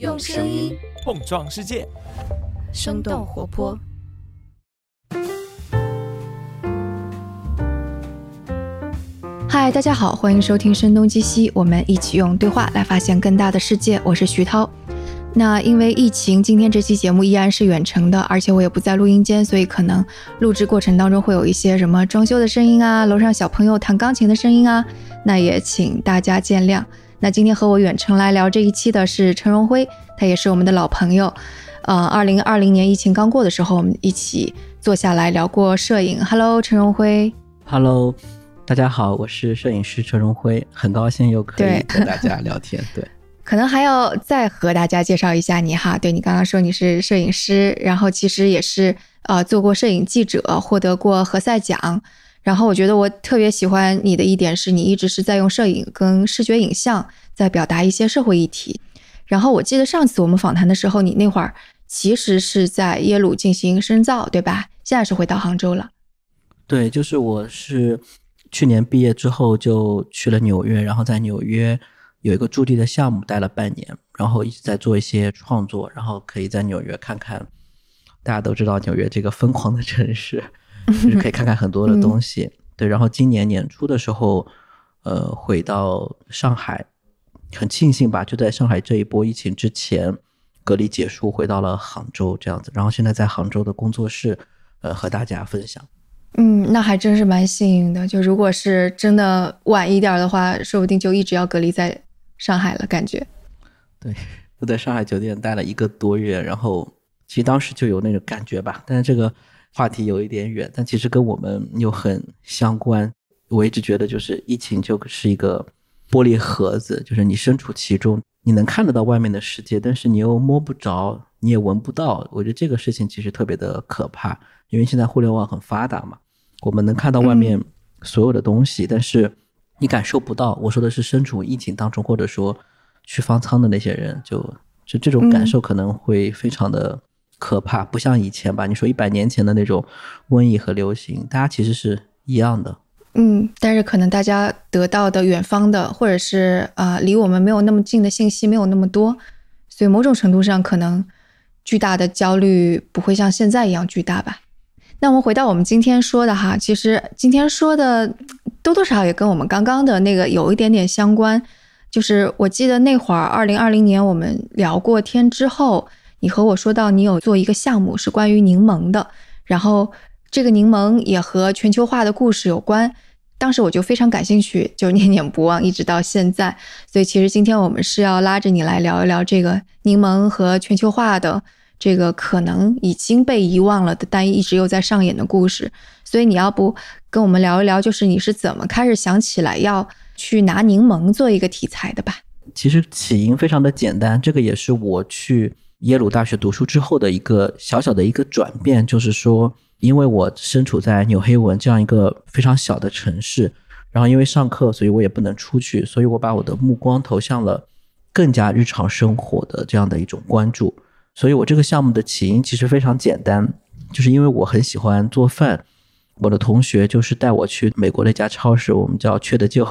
用声音碰撞世界，生动活泼。嗨，大家好，欢迎收听《声东击西》，我们一起用对话来发现更大的世界。我是徐涛。那因为疫情，今天这期节目依然是远程的，而且我也不在录音间，所以可能录制过程当中会有一些什么装修的声音啊，楼上小朋友弹钢琴的声音啊，那也请大家见谅。那今天和我远程来聊这一期的是陈荣辉，他也是我们的老朋友。呃，二零二零年疫情刚过的时候，我们一起坐下来聊过摄影。Hello，陈荣辉。Hello，大家好，我是摄影师陈荣辉，很高兴又可以对跟大家聊天。对，可能还要再和大家介绍一下你哈。对你刚刚说你是摄影师，然后其实也是呃做过摄影记者，获得过何塞奖。然后我觉得我特别喜欢你的一点是你一直是在用摄影跟视觉影像在表达一些社会议题。然后我记得上次我们访谈的时候，你那会儿其实是在耶鲁进行深造，对吧？现在是回到杭州了。对，就是我是去年毕业之后就去了纽约，然后在纽约有一个驻地的项目待了半年，然后一直在做一些创作，然后可以在纽约看看。大家都知道纽约这个疯狂的城市，就是可以看看很多的东西。对，然后今年年初的时候，呃，回到上海，很庆幸吧，就在上海这一波疫情之前，隔离结束，回到了杭州这样子。然后现在在杭州的工作室，呃，和大家分享。嗯，那还真是蛮幸运的。就如果是真的晚一点儿的话，说不定就一直要隔离在上海了。感觉，对，我在上海酒店待了一个多月，然后其实当时就有那种感觉吧，但是这个话题有一点远，但其实跟我们又很相关。我一直觉得，就是疫情就是一个玻璃盒子，就是你身处其中，你能看得到外面的世界，但是你又摸不着，你也闻不到。我觉得这个事情其实特别的可怕，因为现在互联网很发达嘛，我们能看到外面所有的东西，但是你感受不到。我说的是身处疫情当中，或者说去方舱的那些人，就就这种感受可能会非常的可怕，不像以前吧？你说一百年前的那种瘟疫和流行，大家其实是一样的。嗯，但是可能大家得到的远方的，或者是啊、离我们没有那么近的信息没有那么多，所以某种程度上可能巨大的焦虑不会像现在一样巨大吧。那我们回到我们今天说的哈，其实今天说的多多少少也跟我们刚刚的那个有一点点相关。就是我记得那会儿，二零二零年我们聊过天之后，你和我说到你有做一个项目是关于柠檬的，然后这个柠檬也和全球化的故事有关。当时我就非常感兴趣，就念念不忘，一直到现在。所以其实今天我们是要拉着你来聊一聊这个柠檬和全球化的这个可能已经被遗忘了的，但一直又在上演的故事。所以你要不跟我们聊一聊，就是你是怎么开始想起来要去拿柠檬做一个题材的吧？其实起因非常的简单，这个也是我去耶鲁大学读书之后的一个小小的一个转变，就是说，因为我身处在纽黑文这样一个非常小的城市，然后因为上课，所以我也不能出去，所以我把我的目光投向了更加日常生活的这样的一种关注。所以我这个项目的起因其实非常简单，就是因为我很喜欢做饭，我的同学就是带我去美国的一家超市，我们叫缺德舅，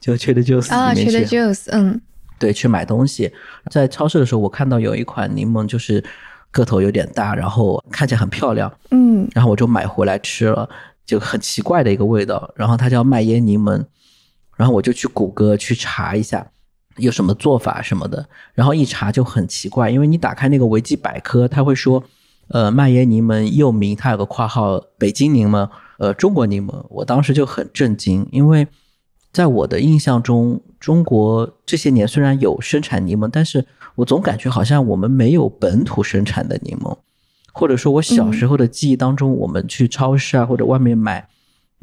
就缺德舅啊里面去。，Trader Joe's，嗯对，去买东西，在超市的时候，我看到有一款柠檬，就是个头有点大，然后看起来很漂亮，嗯然后我就买回来吃了，就很奇怪的一个味道。然后它叫麦耶柠檬，然后我就去谷歌去查一下有什么做法什么的，然后一查就很奇怪，因为你打开那个维基百科，它会说，呃，麦耶柠檬又名，它有个括号北京柠檬，呃，中国柠檬。我当时就很震惊，因为在我的印象中，中国这些年虽然有生产柠檬，但是我总感觉好像我们没有本土生产的柠檬，或者说我小时候的记忆当中，我们去超市啊或者外面买，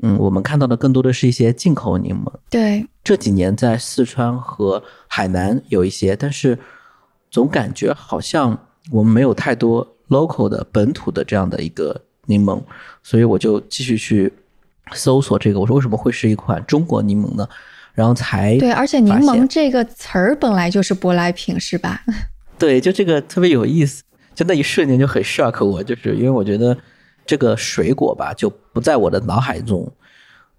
嗯，我们看到的更多的是一些进口柠檬。对，这几年在四川和海南有一些，但是总感觉好像我们没有太多 local 的本土的这样的一个柠檬，所以我就继续去搜索这个，我说为什么会是一款中国柠檬呢？然后才对，而且柠檬这个词儿本来就是舶来品，是吧？对，就这个特别有意思，就那一瞬间就很 shock 我，就是因为我觉得这个水果吧就不在我的脑海中，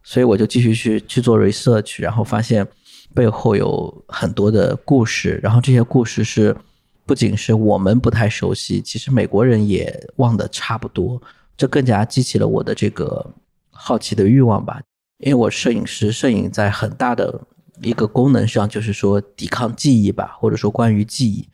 所以我就继续去去做 research，然后发现背后有很多的故事，然后这些故事是不仅是我们不太熟悉，其实美国人也忘得差不多。这更加激起了我的这个好奇的欲望吧。因为我摄影师，摄影在很大的一个功能上就是说抵抗记忆吧，或者说关于记忆。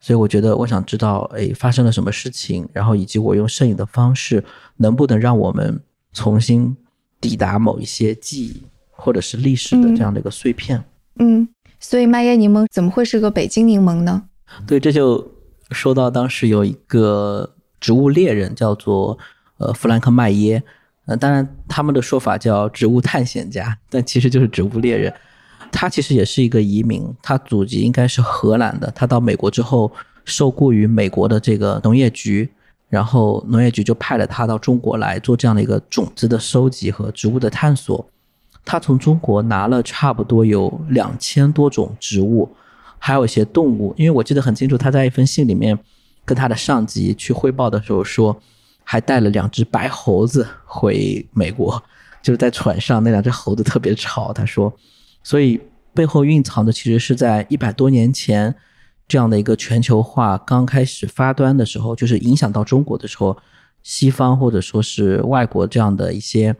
所以我觉得我想知道，哎，发生了什么事情，然后以及我用摄影的方式能不能让我们重新抵达某一些记忆或者是历史的这样的一个碎片。嗯，所以麦耶柠檬怎么会是个北京柠檬呢？对，这就说到当时有一个植物猎人，叫做呃弗兰克·麦耶，呃，当然他们的说法叫植物探险家，但其实就是植物猎人。他其实也是一个移民，他祖籍应该是荷兰的。他到美国之后，受雇于美国的这个农业局，然后农业局就派了他到中国来做这样的一个种子的收集和植物的探索。他从中国拿了差不多有两千多种植物。还有一些动物，因为我记得很清楚，他在一封信里面跟他的上级去汇报的时候说，还带了两只白猴子回美国，就是在船上那两只猴子特别吵。他说，所以背后蕴藏的其实是在一百多年前这样的一个全球化刚开始发端的时候，就是影响到中国的时候，西方或者说是外国这样的一些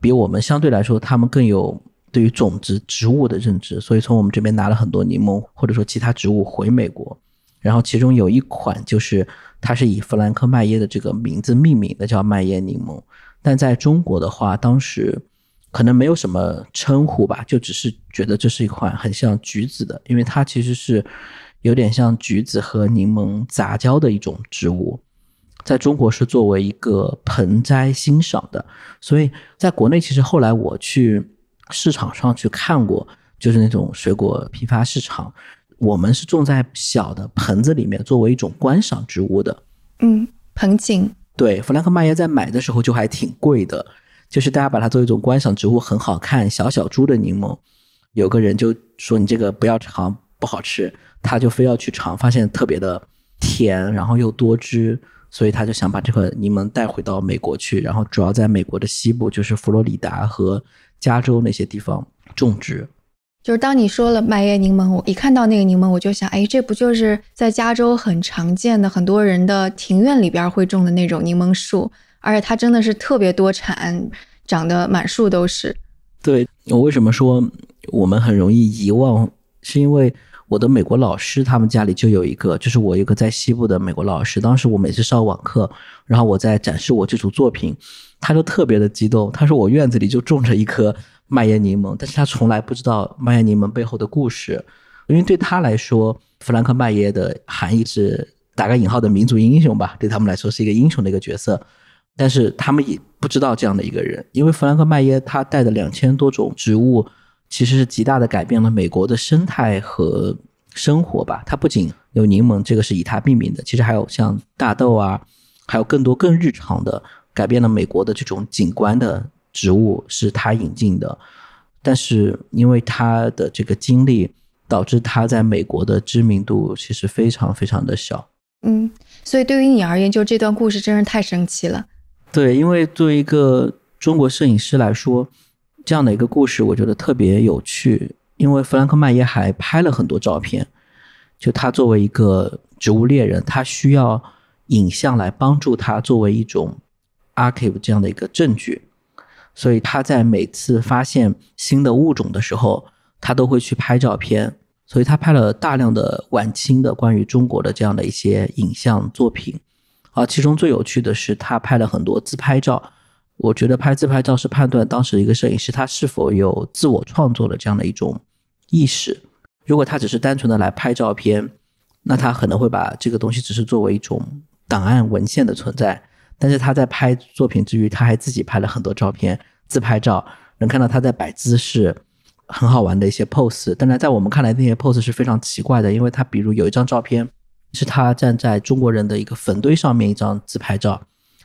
比我们相对来说他们更有。对于种子植物的认知，所以从我们这边拿了很多柠檬，或者说其他植物回美国，然后其中有一款就是它是以弗兰克麦耶的这个名字命名的，叫麦耶柠檬。但在中国的话，当时可能没有什么称呼吧，就只是觉得这是一款很像橘子的，因为它其实是有点像橘子和柠檬杂交的一种植物，在中国是作为一个盆栽欣赏的，所以在国内其实后来我去。市场上去看过，就是那种水果批发市场，我们是种在小的盆子里面，作为一种观赏植物的。嗯，盆景。对，弗兰克麦耶在买的时候就还挺贵的，就是大家把它作为一种观赏植物，很好看，小小株的柠檬。有个人就说你这个不要尝，不好吃，他就非要去尝，发现特别的甜，然后又多汁，所以他就想把这个柠檬带回到美国去，然后主要在美国的西部，就是佛罗里达和。加州那些地方种植，就是当你说了麦叶柠檬，我一看到那个柠檬，我就想，哎，这不就是在加州很常见的很多人的庭院里边会种的那种柠檬树，而且它真的是特别多产，长得满树都是。对我为什么说我们很容易遗忘，是因为我的美国老师他们家里就有一个，就是我一个在西部的美国老师，当时我每次上网课，然后我在展示我这组作品。他就特别的激动，他说我院子里就种着一棵麦叶柠檬，但是他从来不知道麦叶柠檬背后的故事，因为对他来说，弗兰克麦耶的含义是打个引号的民族英雄吧，对他们来说是一个英雄的一个角色，但是他们也不知道这样的一个人，因为弗兰克麦耶他带的两千多种植物，其实是极大的改变了美国的生态和生活吧。它不仅有柠檬，这个是以他命名的，其实还有像大豆啊，还有更多更日常的。改变了美国的这种景观的植物是他引进的，但是因为他的这个经历，导致他在美国的知名度其实非常非常的小。嗯，所以对于你而言，就这段故事真是太神奇了。对，因为作为一个中国摄影师来说，这样的一个故事我觉得特别有趣。因为弗兰克麦耶还拍了很多照片，就他作为一个植物猎人，他需要影像来帮助他作为一种。Archive 这样的一个证据，所以他在每次发现新的物种的时候，他都会去拍照片。所以他拍了大量的晚清的关于中国的这样的一些影像作品。啊，其中最有趣的是他拍了很多自拍照。我觉得拍自拍照是判断当时一个摄影师他是否有自我创作的这样的一种意识。如果他只是单纯的来拍照片，那他可能会把这个东西只是作为一种档案文献的存在。但是他在拍作品之余，他还自己拍了很多照片，自拍照，能看到他在摆姿势，很好玩的一些 pose。当然，在我们看来，那些 pose 是非常奇怪的，因为他比如有一张照片，是他站在中国人的一个坟堆上面一张自拍照。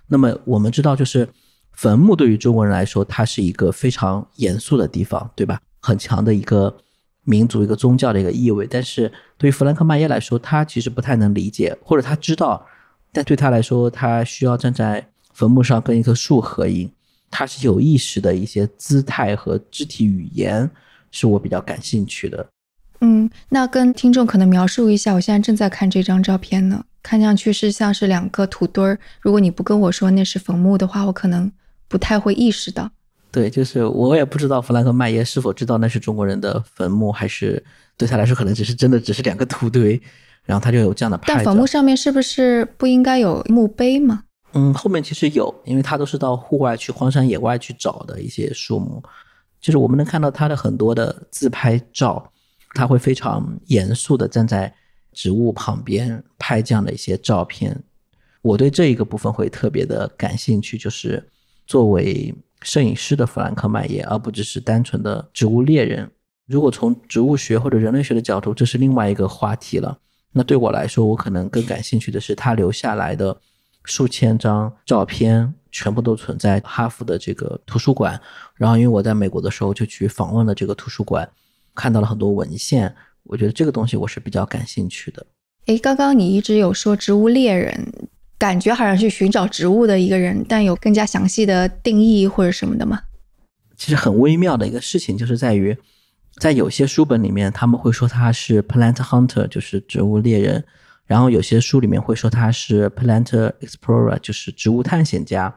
那么我们知道，就是坟墓对于中国人来说，它是一个非常严肃的地方，对吧？很强的一个民族、一个宗教的一个意味。但是对于弗兰克·麦耶来说，他其实不太能理解，或者他知道。但对他来说，他需要站在坟墓上跟一棵树合影，他是有意识的一些姿态和肢体语言，是我比较感兴趣的。嗯，那跟听众可能描述一下，我现在正在看这张照片呢，看上去是像是两个土堆儿。如果你不跟我说那是坟墓的话，我可能不太会意识到。对，就是我也不知道弗兰克·麦耶是否知道那是中国人的坟墓，还是对他来说可能只是真的只是两个土堆，然后他就有这样的拍。但坟墓上面是不是不应该有墓碑吗？嗯，后面其实有，因为他都是到户外去、荒山野外去找的一些树木，就是我们能看到他的很多的自拍照。他会非常严肃的站在植物旁边拍这样的一些照片。我对这一个部分会特别的感兴趣，就是作为摄影师的弗兰克·麦耶，而不只是单纯的植物猎人。如果从植物学或者人类学的角度，这是另外一个话题了。那对我来说，我可能更感兴趣的是他留下来的数千张照片，全部都存在哈佛的这个图书馆。然后，因为我在美国的时候就去访问了这个图书馆。看到了很多文献，我觉得这个东西我是比较感兴趣的。诶，刚刚你一直有说植物猎人，感觉好像去寻找植物的一个人，但有更加详细的定义或者什么的吗？其实很微妙的一个事情，就是在于在有些书本里面，他们会说他是 plant hunter，就是植物猎人；然后有些书里面会说他是 plant explorer，就是植物探险家；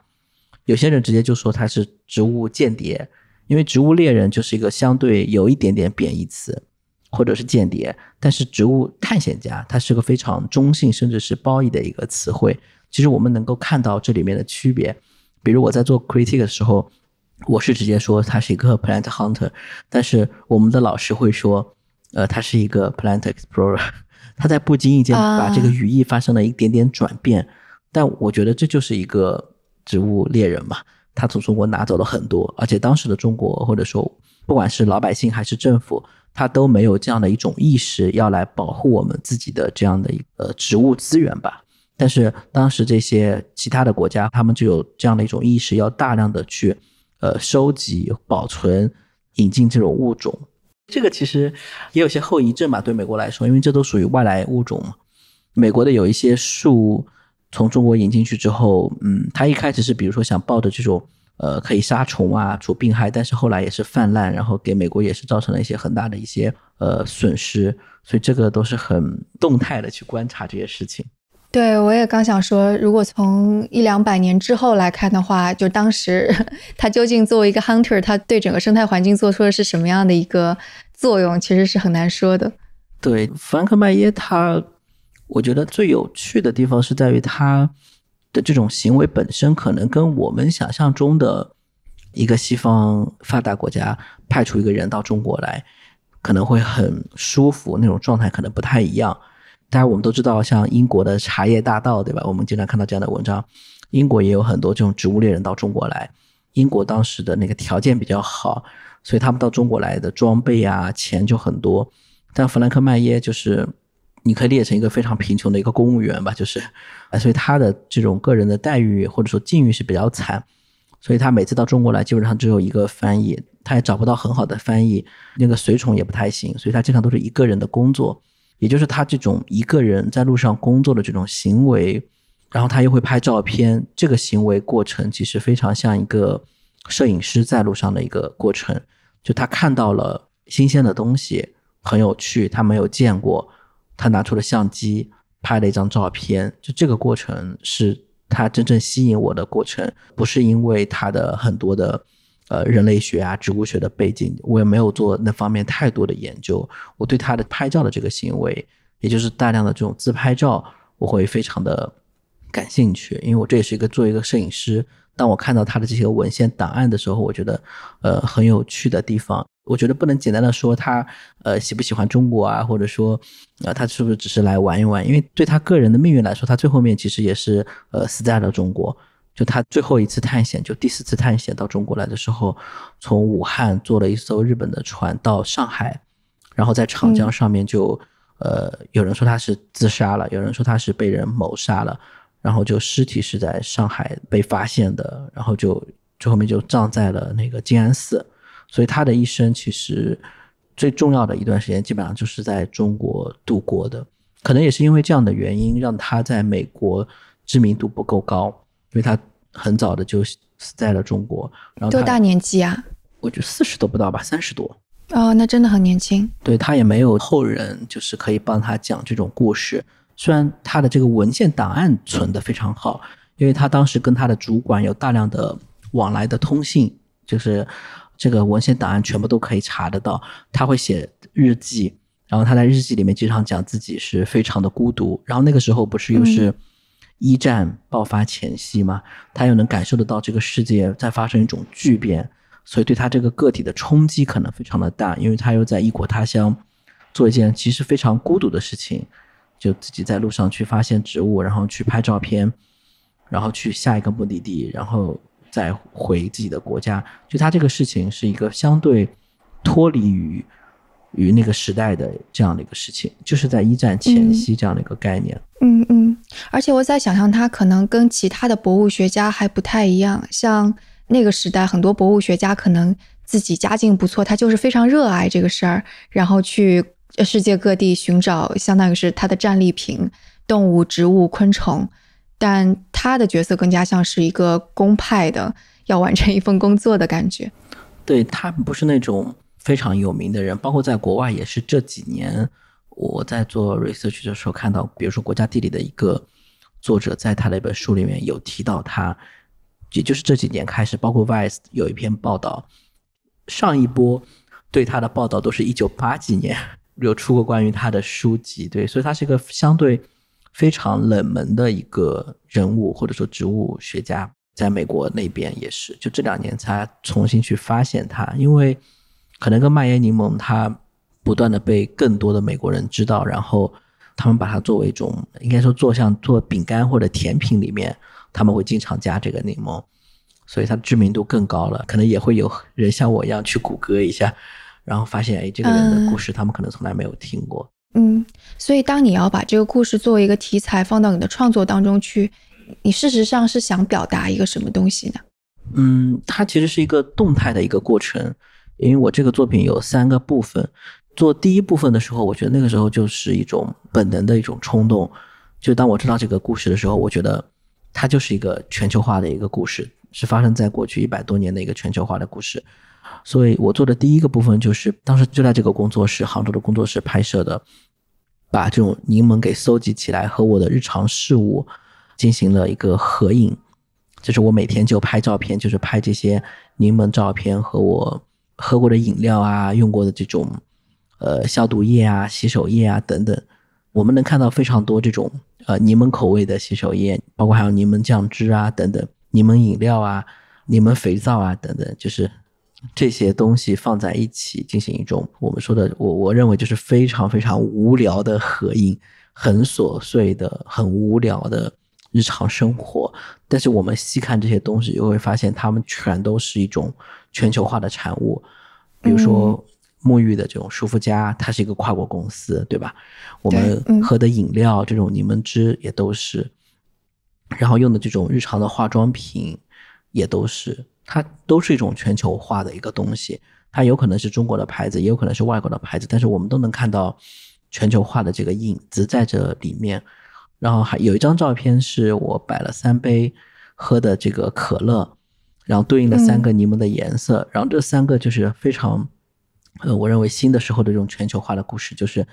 有些人直接就说他是植物间谍。因为植物猎人就是一个相对有一点点贬义词，或者是间谍，但是植物探险家它是个非常中性甚至是褒义的一个词汇。其实我们能够看到这里面的区别。比如我在做 critique 的时候，我是直接说他是一个 plant hunter，但是我们的老师会说，呃，他是一个 plant explorer。他在不经意间把这个语义发生了一点点转变，但我觉得这就是一个植物猎人嘛。他从中国拿走了很多，而且当时的中国或者说不管是老百姓还是政府，他都没有这样的一种意识要来保护我们自己的这样的一个植物资源吧。但是当时这些其他的国家，他们就有这样的一种意识，要大量的去呃收集、保存、引进这种物种。这个其实也有些后遗症吧，对美国来说，因为这都属于外来物种嘛。美国的有一些树。从中国引进去之后，嗯，它一开始是比如说想抱着这种呃可以杀虫啊、除病害，但是后来也是泛滥，然后给美国也是造成了一些很大的一些呃损失，所以这个都是很动态的去观察这些事情。对，我也刚想说，如果从一两百年之后来看的话，就当时 他究竟作为一个 hunter，他对整个生态环境做出的是什么样的一个作用，其实是很难说的。对，弗兰克麦耶他。我觉得最有趣的地方是在于他的这种行为本身，可能跟我们想象中的一个西方发达国家派出一个人到中国来，可能会很舒服那种状态，可能不太一样。当然，我们都知道，像英国的茶叶大盗，对吧？我们经常看到这样的文章。英国也有很多这种植物猎人到中国来。英国当时的那个条件比较好，所以他们到中国来的装备啊、钱就很多。但弗兰克·麦耶就是。你可以列成一个非常贫穷的一个公务员吧，就是，啊，所以他的这种个人的待遇或者说境遇是比较惨，所以他每次到中国来基本上只有一个翻译，他也找不到很好的翻译，那个随从也不太行，所以他经常都是一个人的工作，也就是他这种一个人在路上工作的这种行为，然后他又会拍照片，这个行为过程其实非常像一个摄影师在路上的一个过程，就他看到了新鲜的东西，很有趣，他没有见过。他拿出了相机，拍了一张照片。就这个过程是他真正吸引我的过程，不是因为他的很多的呃人类学啊、植物学的背景，我也没有做那方面太多的研究。我对他的拍照的这个行为，也就是大量的这种自拍照，我会非常的感兴趣，因为我这也是一个做一个摄影师。当我看到他的这些文献档案的时候，我觉得呃很有趣的地方。我觉得不能简单的说他呃喜不喜欢中国啊，或者说呃他是不是只是来玩一玩？因为对他个人的命运来说，他最后面其实也是呃死在了中国。就他最后一次探险，就第四次探险到中国来的时候，从武汉坐了一艘日本的船到上海，然后在长江上面就呃有人说他是自杀了，有人说他是被人谋杀了，然后就尸体是在上海被发现的，然后就最后面就葬在了那个静安寺。所以他的一生其实最重要的一段时间，基本上就是在中国度过的。可能也是因为这样的原因，让他在美国知名度不够高，因为他很早的就死在了中国。然后多大年纪啊？我觉得四十都不到吧，三十多。哦，那真的很年轻。对他也没有后人，就是可以帮他讲这种故事。虽然他的这个文献档案存得非常好，因为他当时跟他的主管有大量的往来的通信，就是这个文献档案全部都可以查得到。他会写日记，然后他在日记里面经常讲自己是非常的孤独。然后那个时候不是又是一战爆发前夕嘛，他又能感受得到这个世界在发生一种巨变。所以对他这个个体的冲击可能非常的大，因为他又在异国他乡做一件其实非常孤独的事情，就自己在路上去发现植物，然后去拍照片，然后去下一个目的地，然后再回自己的国家。就他这个事情是一个相对脱离于于那个时代的这样的一个事情，就是在一战前夕这样的一个概念。嗯嗯，而且我在想象他可能跟其他的博物学家还不太一样，像。那个时代，很多博物学家可能自己家境不错，他就是非常热爱这个事儿，然后去世界各地寻找，相当于是他的战利品——动物、植物、昆虫。但他的角色更加像是一个公派的，要完成一份工作的感觉。对他不是那种非常有名的人，包括在国外也是这几年我在做 research 的时候看到，比如说国家地理的一个作者在他的一本书里面有提到他。也就是这几年开始，包括 Vice 有一篇报道，上一波对他的报道都是一九八几年有出过关于他的书籍，对，所以他是一个相对非常冷门的一个人物，或者说植物学家，在美国那边也是，就这两年才重新去发现他，因为可能跟蔓延柠檬，它不断的被更多的美国人知道，然后他们把它作为一种，应该说做像做饼干或者甜品里面。他们会经常加这个柠檬，所以它的知名度更高了。可能也会有人像我一样去谷歌一下，然后发现，哎，这个人的故事他们可能从来没有听过。嗯，所以当你要把这个故事作为一个题材放到你的创作当中去，你事实上是想表达一个什么东西呢？嗯，它其实是一个动态的一个过程，因为我这个作品有三个部分。做第一部分的时候，我觉得那个时候就是一种本能的一种冲动，就当我知道这个故事的时候，我觉得。它就是一个全球化的一个故事，是发生在过去一百多年的一个全球化的故事。所以我做的第一个部分就是当时就在这个工作室，杭州的工作室拍摄的，把这种柠檬给搜集起来，和我的日常事物进行了一个合影。就是我每天就拍照片，就是拍这些柠檬照片和我喝过的饮料啊，用过的这种呃消毒液啊、洗手液啊等等。我们能看到非常多这种呃柠檬口味的洗手液，包括还有柠檬酱汁啊等等，柠檬饮料啊、柠檬肥皂啊等等，就是这些东西放在一起进行一种我们说的，我我认为就是非常非常无聊的合影，很琐碎的、很无聊的日常生活。但是我们细看这些东西，又会发现它们全都是一种全球化的产物，比如说。沐浴的这种舒肤佳，它是一个跨国公司，对吧？我们喝的饮料，这种柠檬汁也都是，然后用的这种日常的化妆品也都是，它都是一种全球化的一个东西。它有可能是中国的牌子，也有可能是外国的牌子，但是我们都能看到全球化的这个影子在这里面。然后还有一张照片是我摆了三杯喝的这个可乐，然后对应的三个柠檬的颜色，然后这三个就是非常。呃，我认为新的时候的这种全球化的故事，就是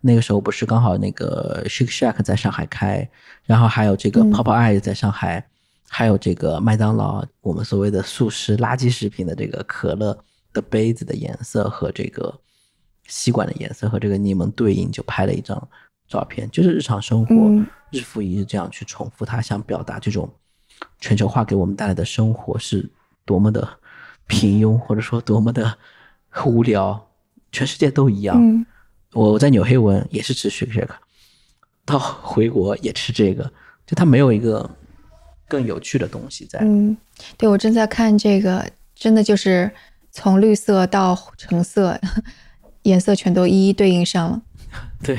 那个时候不是刚好那个 Shake Shack 在上海开，然后还有这个 Pop Eye 在上海，还有这个麦当劳，我们所谓的速食垃圾食品的这个可乐的杯子的颜色和这个吸管的颜色和这个柠檬对应，就拍了一张照片，就是日常生活日复一日这样去重复，它想表达这种全球化给我们带来的生活是多么的平庸，或者说多么的。无聊，全世界都一样。嗯，我在纽黑文也是吃 shake shake，到回国也吃这个，就它没有一个更有趣的东西在。嗯，对我正在看这个，真的就是从绿色到橙色，颜色全都一一对应上了。对，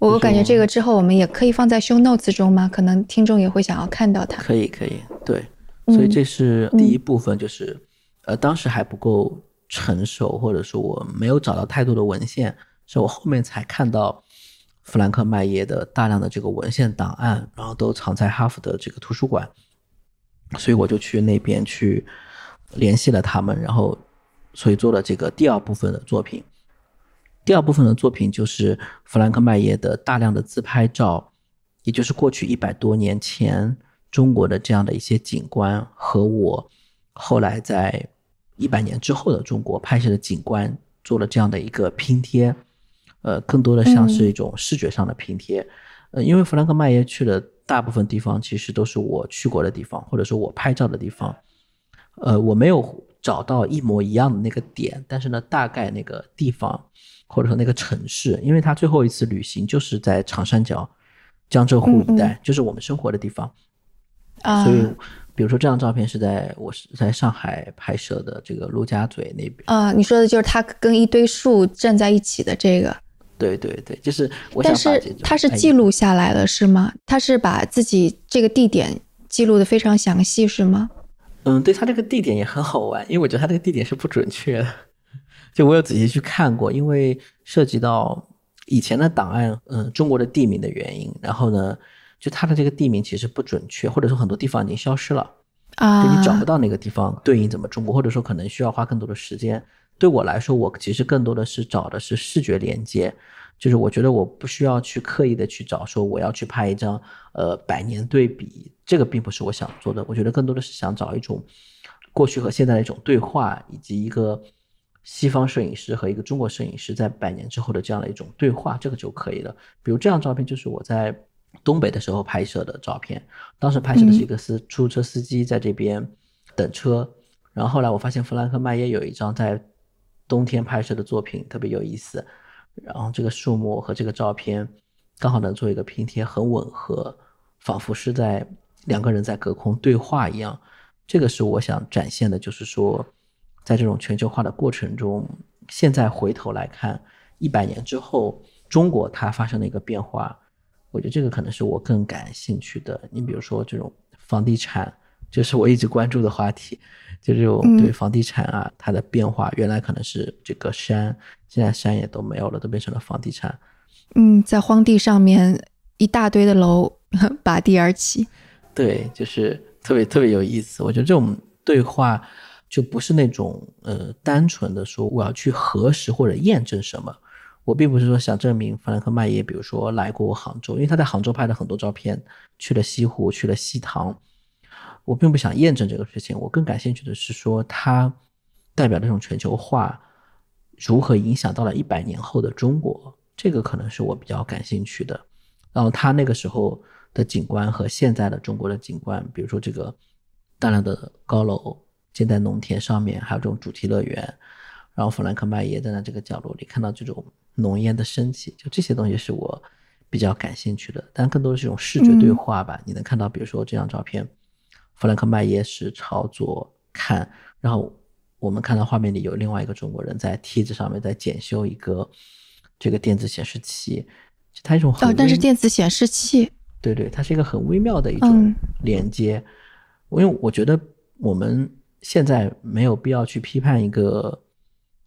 我我感觉这个之后我们也可以放在 show notes 中吗？可能听众也会想要看到它。可以，可以，对。所以这是第一部分，就是呃，当时还不够。成熟，或者说我没有找到太多的文献，是我后面才看到弗兰克麦耶的大量的这个文献档案，然后都藏在哈佛的这个图书馆，所以我就去那边去联系了他们，然后所以做了这个第二部分的作品。第二部分的作品就是弗兰克·麦耶的大量的自拍照，也就是过去一百多年前中国的这样的一些景观和我后来在一百年之后的中国拍摄的景观做了这样的一个拼贴，呃，更多的像是一种视觉上的拼贴。呃，因为弗兰克·麦耶去的大部分地方其实都是我去过的地方，或者说我拍照的地方。呃，我没有找到一模一样的那个点，但是呢，大概那个地方或者说那个城市，因为他最后一次旅行就是在长三角、江浙沪一带，就是我们生活的地方。啊，所以，比如说这张照片是在我是在上海拍摄的，这个陆家嘴那边。啊，你说的就是他跟一堆树站在一起的这个。对对对，就是我想但是他是记录下来了是吗？他是把自己这个地点记录的非常详细是吗？嗯，对它这个地点也很好玩，因为我觉得它这个地点是不准确的。就我有仔细去看过，因为涉及到以前的档案，嗯，中国的地名的原因，然后呢，就它的这个地名其实不准确，或者说很多地方已经消失了啊，就你找不到那个地方对应怎么中国，或者说可能需要花更多的时间。对我来说，我其实更多的是找的是视觉连接，就是我觉得我不需要去刻意的去找，说我要去拍一张呃百年对比，这个并不是我想做的。我觉得更多的是想找一种过去和现在的一种对话，以及一个西方摄影师和一个中国摄影师在百年之后的这样的一种对话，这个就可以了。比如这张照片就是我在东北的时候拍摄的照片，当时拍摄的是一个司出租车司机在这边等车，然后后来我发现弗兰克·麦耶有一张在。冬天拍摄的作品特别有意思，然后这个树木和这个照片刚好能做一个拼贴，很吻合，仿佛是在两个人在隔空对话一样。这个是我想展现的，就是说，在这种全球化的过程中，现在回头来看，一百年之后中国它发生的一个变化，我觉得这个可能是我更感兴趣的。你比如说这种房地产。就是我一直关注的话题，就是我对房地产啊，它的变化，原来可能是这个山，现在山也都没有了，都变成了房地产。嗯，在荒地上面一大堆的楼 拔地而起。对，就是特别特别有意思。我觉得这种对话就不是那种呃单纯的说我要去核实或者验证什么。我并不是说想证明弗兰克·麦耶，比如说来过杭州，因为他在杭州拍了很多照片，去了西湖，去了西塘。我并不想验证这个事情，我更感兴趣的是说，它代表这种全球化如何影响到了一百年后的中国，这个可能是我比较感兴趣的。然后他那个时候的景观和现在的中国的景观，比如说这个大量的高楼建在农田上面，还有这种主题乐园，然后弗兰克·麦耶站在这个角落里看到这种浓烟的升起，就这些东西是我比较感兴趣的。但更多的是一种视觉对话吧，你能看到，比如说这张照片。弗兰克·麦耶是朝左看，然后我们看到画面里有另外一个中国人在梯子上面在检修一个这个电子显示器，它一种哦，但是电子显示器，对对，它是一个很微妙的一种连接。因为我觉得我们现在没有必要去批判一个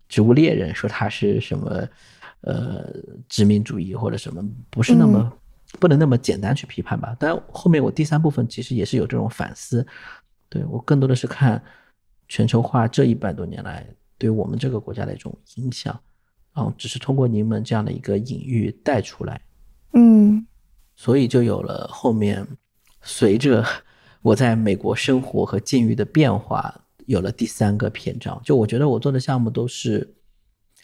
植物猎人，说他是什么呃殖民主义或者什么，不是那么。不能那么简单去批判吧，但后面我第三部分其实也是有这种反思，对我更多的是看全球化这一百多年来对我们这个国家的一种影响，然后只是通过您们这样的一个隐喻带出来，嗯，所以就有了后面随着我在美国生活和境遇的变化，有了第三个篇章。就我觉得我做的项目都是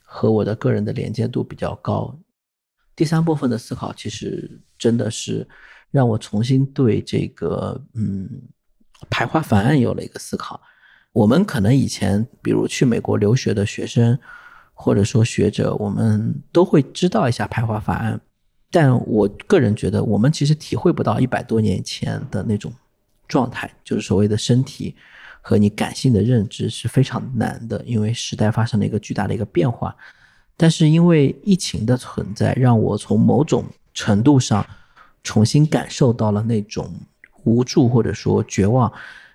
和我的个人的连接度比较高。第三部分的思考，其实真的是让我重新对这个嗯排华法案有了一个思考。我们可能以前，比如去美国留学的学生，或者说学者，我们都会知道一下排华法案，但我个人觉得，我们其实体会不到一百多年前的那种状态，就是所谓的身体和你感性的认知是非常难的，因为时代发生了一个巨大的一个变化。但是因为疫情的存在，让我从某种程度上重新感受到了那种无助或者说绝望。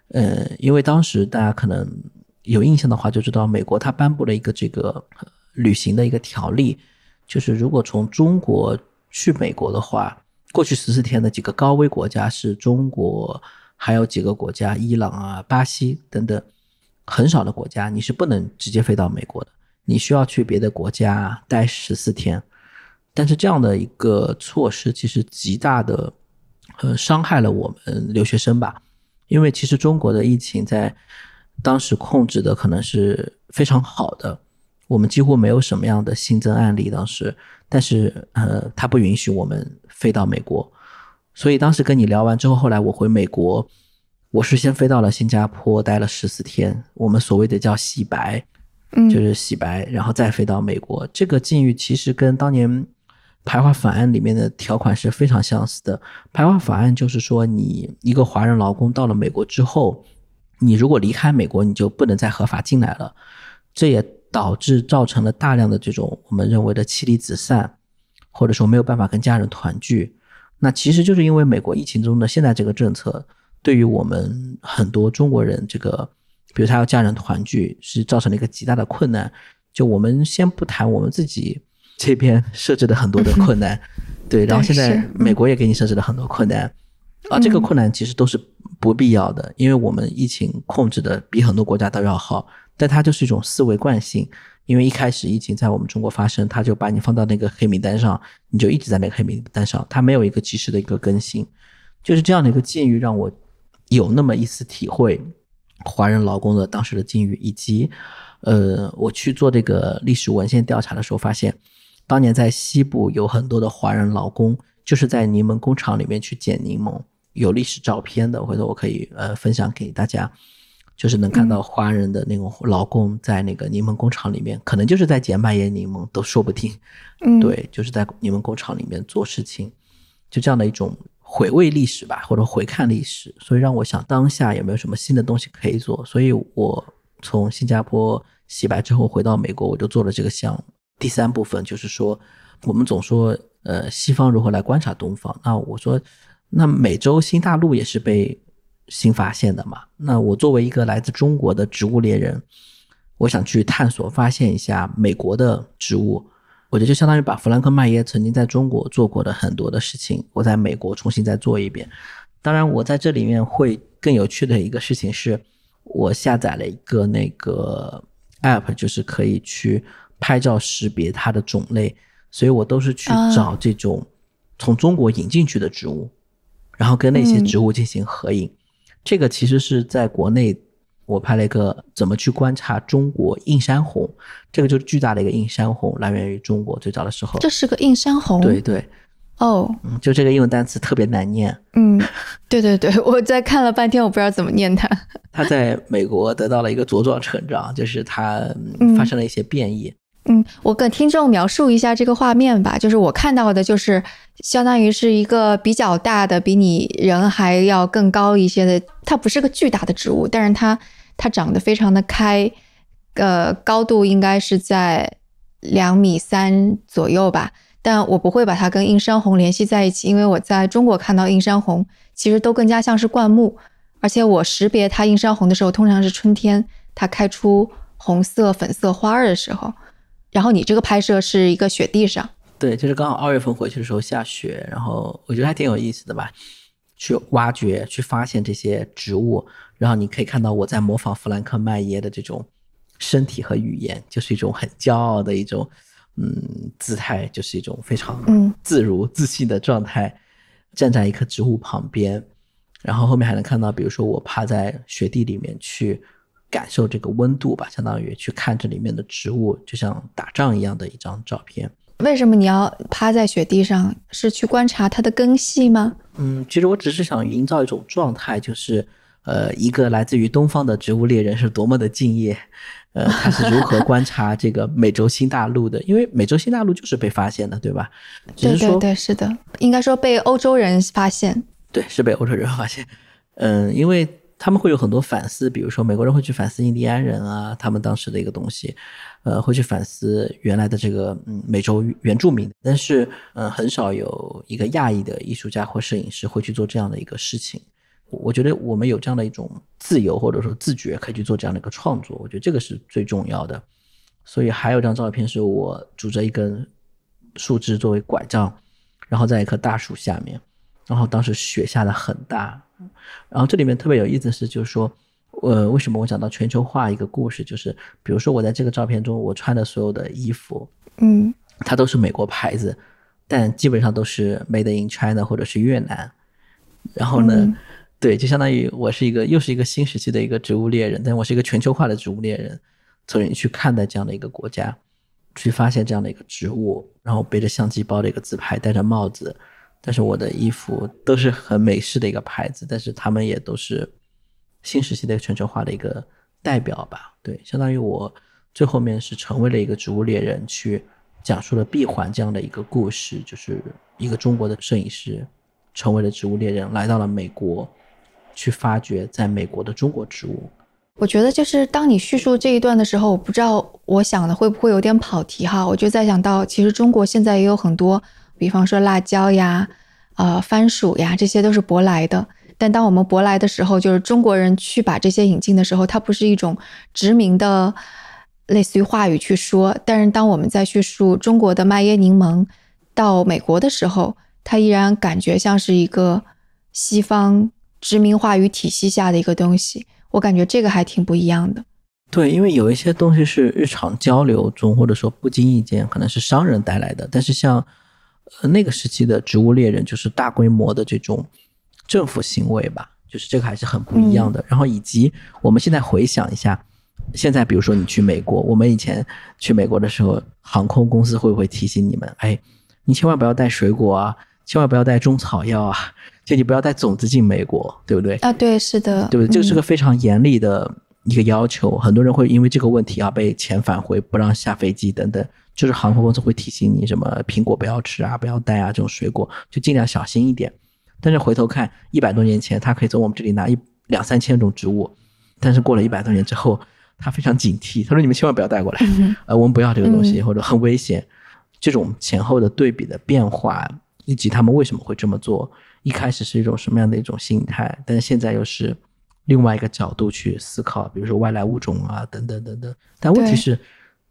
呃，因为当时大家可能有印象的话，就知道美国它颁布了一个这个旅行的一个条例，就是如果从中国去美国的话，过去十四天的几个高危国家是中国，还有几个国家，伊朗啊、巴西等等，很少的国家，你是不能直接飞到美国的。你需要去别的国家待十四天，但是这样的一个措施其实极大的呃伤害了我们留学生吧，因为其实中国的疫情在当时控制的可能是非常好的，我们几乎没有什么样的新增案例当时，但是呃，他不允许我们飞到美国，所以当时跟你聊完之后，后来我回美国，我是先飞到了新加坡待了十四天，我们所谓的叫洗白。就是洗白，然后再飞到美国。这个境遇其实跟当年排华法案里面的条款是非常相似的。排华法案就是说，你一个华人劳工到了美国之后，你如果离开美国，你就不能再合法进来了。这也导致造成了大量的这种我们认为的妻离子散，或者说没有办法跟家人团聚。那其实就是因为美国疫情中的现在这个政策，对于我们很多中国人这个。比如他要家人团聚，是造成了一个极大的困难。就我们先不谈我们自己这边设置的很多的困难，对，然后现在美国也给你设置了很多困难，啊，这个困难其实都是不必要的，因为我们疫情控制的比很多国家都要好，但它就是一种思维惯性。因为一开始疫情在我们中国发生，他就把你放到那个黑名单上，你就一直在那个黑名单上，它没有一个及时的一个更新，就是这样的一个境遇让我有那么一丝体会。华人劳工的当时的境遇，以及，呃，我去做这个历史文献调查的时候，发现，当年在西部有很多的华人劳工，就是在柠檬工厂里面去捡柠檬，有历史照片的，回头我可以呃分享给大家，就是能看到华人的那种劳工在那个柠檬工厂里面，可能就是在捡麦叶柠檬都说不定，嗯，对，就是在柠檬工厂里面做事情，就这样的一种。回味历史吧，或者回看历史，所以让我想当下有没有什么新的东西可以做。所以我从新加坡洗白之后回到美国，我就做了这个项目。第三部分就是说，我们总说呃西方如何来观察东方，那我说那美洲新大陆也是被新发现的嘛。那我作为一个来自中国的植物猎人，我想去探索发现一下美国的植物。我觉得就相当于把弗兰克·麦耶曾经在中国做过的很多的事情，我在美国重新再做一遍。当然，我在这里面会更有趣的一个事情是，我下载了一个那个 app，就是可以去拍照识别它的种类，所以我都是去找这种从中国引进去的植物，然后跟那些植物进行合影。这个其实是在国内。我拍了一个怎么去观察中国映山红，这个就是巨大的一个映山红，来源于中国最早的时候。这是个映山红。对对。哦。嗯，就这个英文单词特别难念。嗯，对对对，我在看了半天，我不知道怎么念它。它在美国得到了一个茁壮成长，就是它发生了一些变异。嗯，我跟听众描述一下这个画面吧，就是我看到的，就是相当于是一个比较大的，比你人还要更高一些的，它不是个巨大的植物，但是它。它长得非常的开，呃，高度应该是在两米三左右吧。但我不会把它跟映山红联系在一起，因为我在中国看到映山红，其实都更加像是灌木。而且我识别它映山红的时候，通常是春天它开出红色、粉色花儿的时候。然后你这个拍摄是一个雪地上，对，就是刚好二月份回去的时候下雪，然后我觉得还挺有意思的吧，去挖掘、去发现这些植物。然后你可以看到我在模仿弗兰克·麦耶的这种身体和语言，就是一种很骄傲的一种嗯姿态，就是一种非常自如自信的状态，站在一棵植物旁边，然后后面还能看到，比如说我趴在雪地里面去感受这个温度吧，相当于去看这里面的植物，就像打仗一样的一张照片。为什么你要趴在雪地上？是去观察它的根系吗？嗯，其实我只是想营造一种状态，就是。呃，一个来自于东方的植物猎人是多么的敬业，呃，他是如何观察这个美洲新大陆的？因为美洲新大陆就是被发现的，对吧？对对对，是的，应该说被欧洲人发现。对，是被欧洲人发现。嗯，因为他们会有很多反思，比如说美国人会去反思印第安人啊，他们当时的一个东西，呃，会去反思原来的这个嗯美洲原住民，但是嗯，很少有一个亚裔的艺术家或摄影师会去做这样的一个事情。我觉得我们有这样的一种自由或者说自觉，可以去做这样的一个创作。我觉得这个是最重要的。所以还有张照片是我拄着一根树枝作为拐杖，然后在一棵大树下面，然后当时雪下的很大。然后这里面特别有意思是，就是说呃，为什么我讲到全球化一个故事，就是比如说我在这个照片中，我穿的所有的衣服，嗯它都是美国牌子，但基本上都是 Made in China 或者是越南。然后呢，嗯对，就相当于我是一个又是一个新时期的一个植物猎人，但我是一个全球化的植物猎人，从你去看待这样的一个国家，去发现这样的一个植物，然后背着相机包着一个自拍，戴着帽子，但是我的衣服都是很美式的一个牌子，但是他们也都是新时期的全球化的一个代表吧。对，相当于我最后面是成为了一个植物猎人，去讲述了闭环这样的一个故事，就是一个中国的摄影师成为了植物猎人，来到了美国，去发掘在美国的中国植物。我觉得就是当你叙述这一段的时候，我不知道我想的会不会有点跑题哈，我就在想到，其实中国现在也有很多，比方说辣椒呀、呃番薯呀，这些都是舶来的。但当我们舶来的时候，就是中国人去把这些引进的时候，它不是一种殖民的类似于话语去说，但是当我们在叙述中国的麦耶柠檬到美国的时候，它依然感觉像是一个西方殖民化与体系下的一个东西。我感觉这个还挺不一样的。对，因为有一些东西是日常交流中，或者说不经意间，可能是商人带来的。但是像呃那个时期的植物猎人，就是大规模的这种政府行为吧，就是这个还是很不一样的。然后以及我们现在回想一下，现在比如说你去美国，我们以前去美国的时候，航空公司会不会提醒你们，哎，你千万不要带水果啊，千万不要带中草药啊，就你不要带种子进美国，对不对？啊，对，是的，对不对？这个是嗯个非常严厉的一个要求，很多人会因为这个问题啊被遣返回，不让下飞机等等。就是航空公司会提醒你什么苹果不要吃啊，不要带啊，这种水果就尽量小心一点。但是回头看，一百多年前他可以从我们这里拿一两三千种植物，但是过了一百多年之后，他非常警惕，他说你们千万不要带过来，呃，我们不要这个东西，嗯或者很危险。这种前后的对比的变化，以及他们为什么会这么做，一开始是一种什么样的一种心态，但是现在又是另外一个角度去思考，比如说外来物种啊，等等等等。但问题是，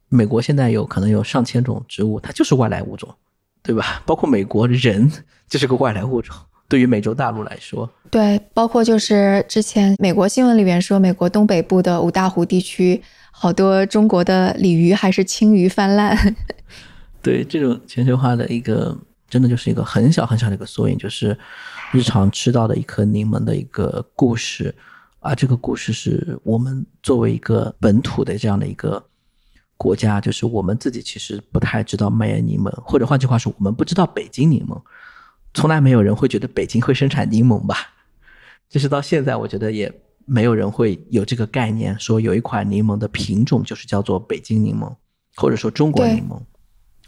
美国现在有可能有上千种植物，它就是外来物种，对吧？包括美国人就是个外来物种，对于美洲大陆来说，对，包括就是之前美国新闻里边说，美国东北部的五大湖地区，好多中国的鲤鱼还是青鱼泛滥。对这种全球化的一个，真的就是一个很小很小的一个缩影，就是日常吃到的一颗柠檬的一个故事啊。这个故事是我们作为一个本土的这样的一个国家，就是我们自己其实不太知道麦耶柠檬，或者换句话说，我们不知道北京柠檬，从来没有人会觉得北京会生产柠檬吧？就是到现在，我觉得也没有人会有这个概念，说有一款柠檬的品种就是叫做北京柠檬，或者说中国柠檬。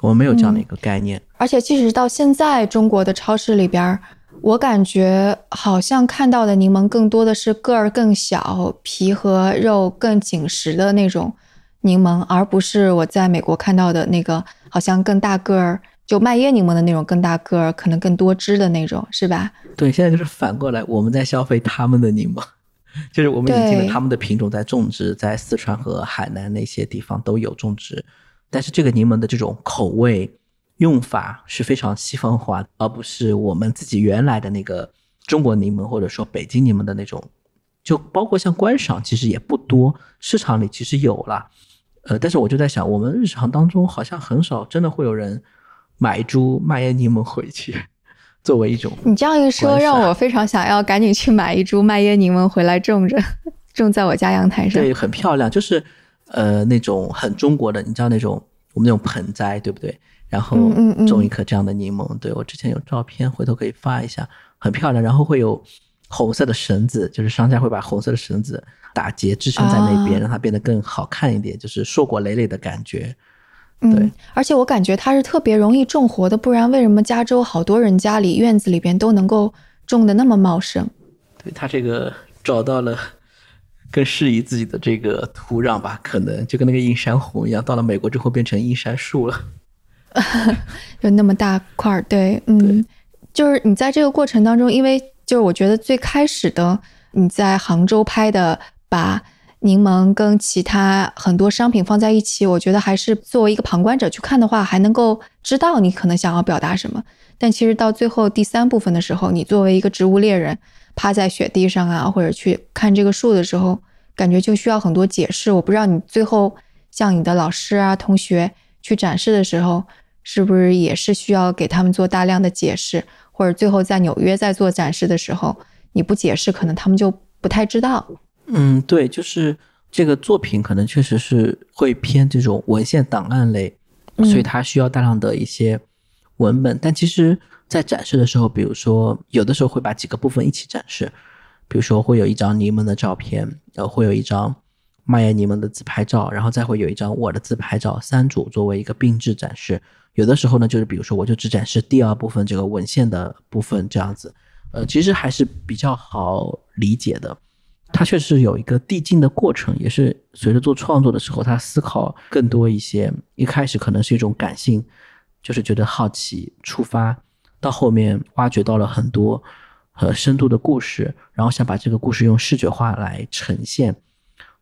我们没有这样的一个概念。而且即使到现在，中国的超市里边儿，我感觉好像看到的柠檬更多的是个儿更小、皮和肉更紧实的那种柠檬，而不是我在美国看到的那个好像更大个儿，就麦耶柠檬的那种更大个儿，可能更多汁的那种，是吧？对，现在就是反过来，我们在消费他们的柠檬，就是我们引进了他们的品种在种植，在四川和海南那些地方都有种植，但是这个柠檬的这种口味用法是非常西方化的，而不是我们自己原来的那个中国柠檬或者说北京柠檬的那种，就包括像观赏其实也不多，市场里其实有了，呃，但是我就在想，我们日常当中好像很少真的会有人买一株麦耶柠檬回去。作为一种你这样一说，让我非常想要赶紧去买一株麦耶柠檬回来种着，种在我家阳台上。对，很漂亮，就是呃那种很中国的，你知道那种我们那种盆栽，对不对？然后种一颗这样的柠檬，对我之前有照片，回头可以发一下，很漂亮。然后会有红色的绳子，就是商家会把红色的绳子打结支撑在那边，啊让它变得更好看一点，就是硕果累累的感觉。嗯对，而且我感觉它是特别容易种活的，不然为什么加州好多人家里院子里边都能够种的那么茂盛？对它这个找到了更适宜自己的这个土壤吧，可能就跟那个映山红一样，到了美国之后变成映山树了。有那么大块儿，对，嗯，就是你在这个过程当中，因为就是我觉得最开始的你在杭州拍的，把柠檬跟其他很多商品放在一起，我觉得还是作为一个旁观者去看的话，还能够知道你可能想要表达什么。但其实到最后第三部分的时候，你作为一个植物猎人，趴在雪地上啊，或者去看这个树的时候，感觉就需要很多解释。我不知道你最后向你的老师啊、同学去展示的时候，是不是也是需要给他们做大量的解释，或者最后在纽约在做展示的时候，你不解释，可能他们就不太知道。嗯，对，就是这个作品可能确实是会偏这种文献档案类，所以它需要大量的一些文本。但其实，在展示的时候，比如说有的时候会把几个部分一起展示，比如说会有一张柠檬的照片，呃，会有一张麦耶尼蒙的自拍照，然后再会有一张我的自拍照，三组作为一个并置展示。有的时候呢，就是比如说我就只展示第二部分这个文献的部分这样子，呃，其实还是比较好理解的。它确实有一个递进的过程，也是随着做创作的时候，他思考更多一些。一开始可能是一种感性，就是觉得好奇触发，到后面挖掘到了很多和深度的故事，然后想把这个故事用视觉化来呈现，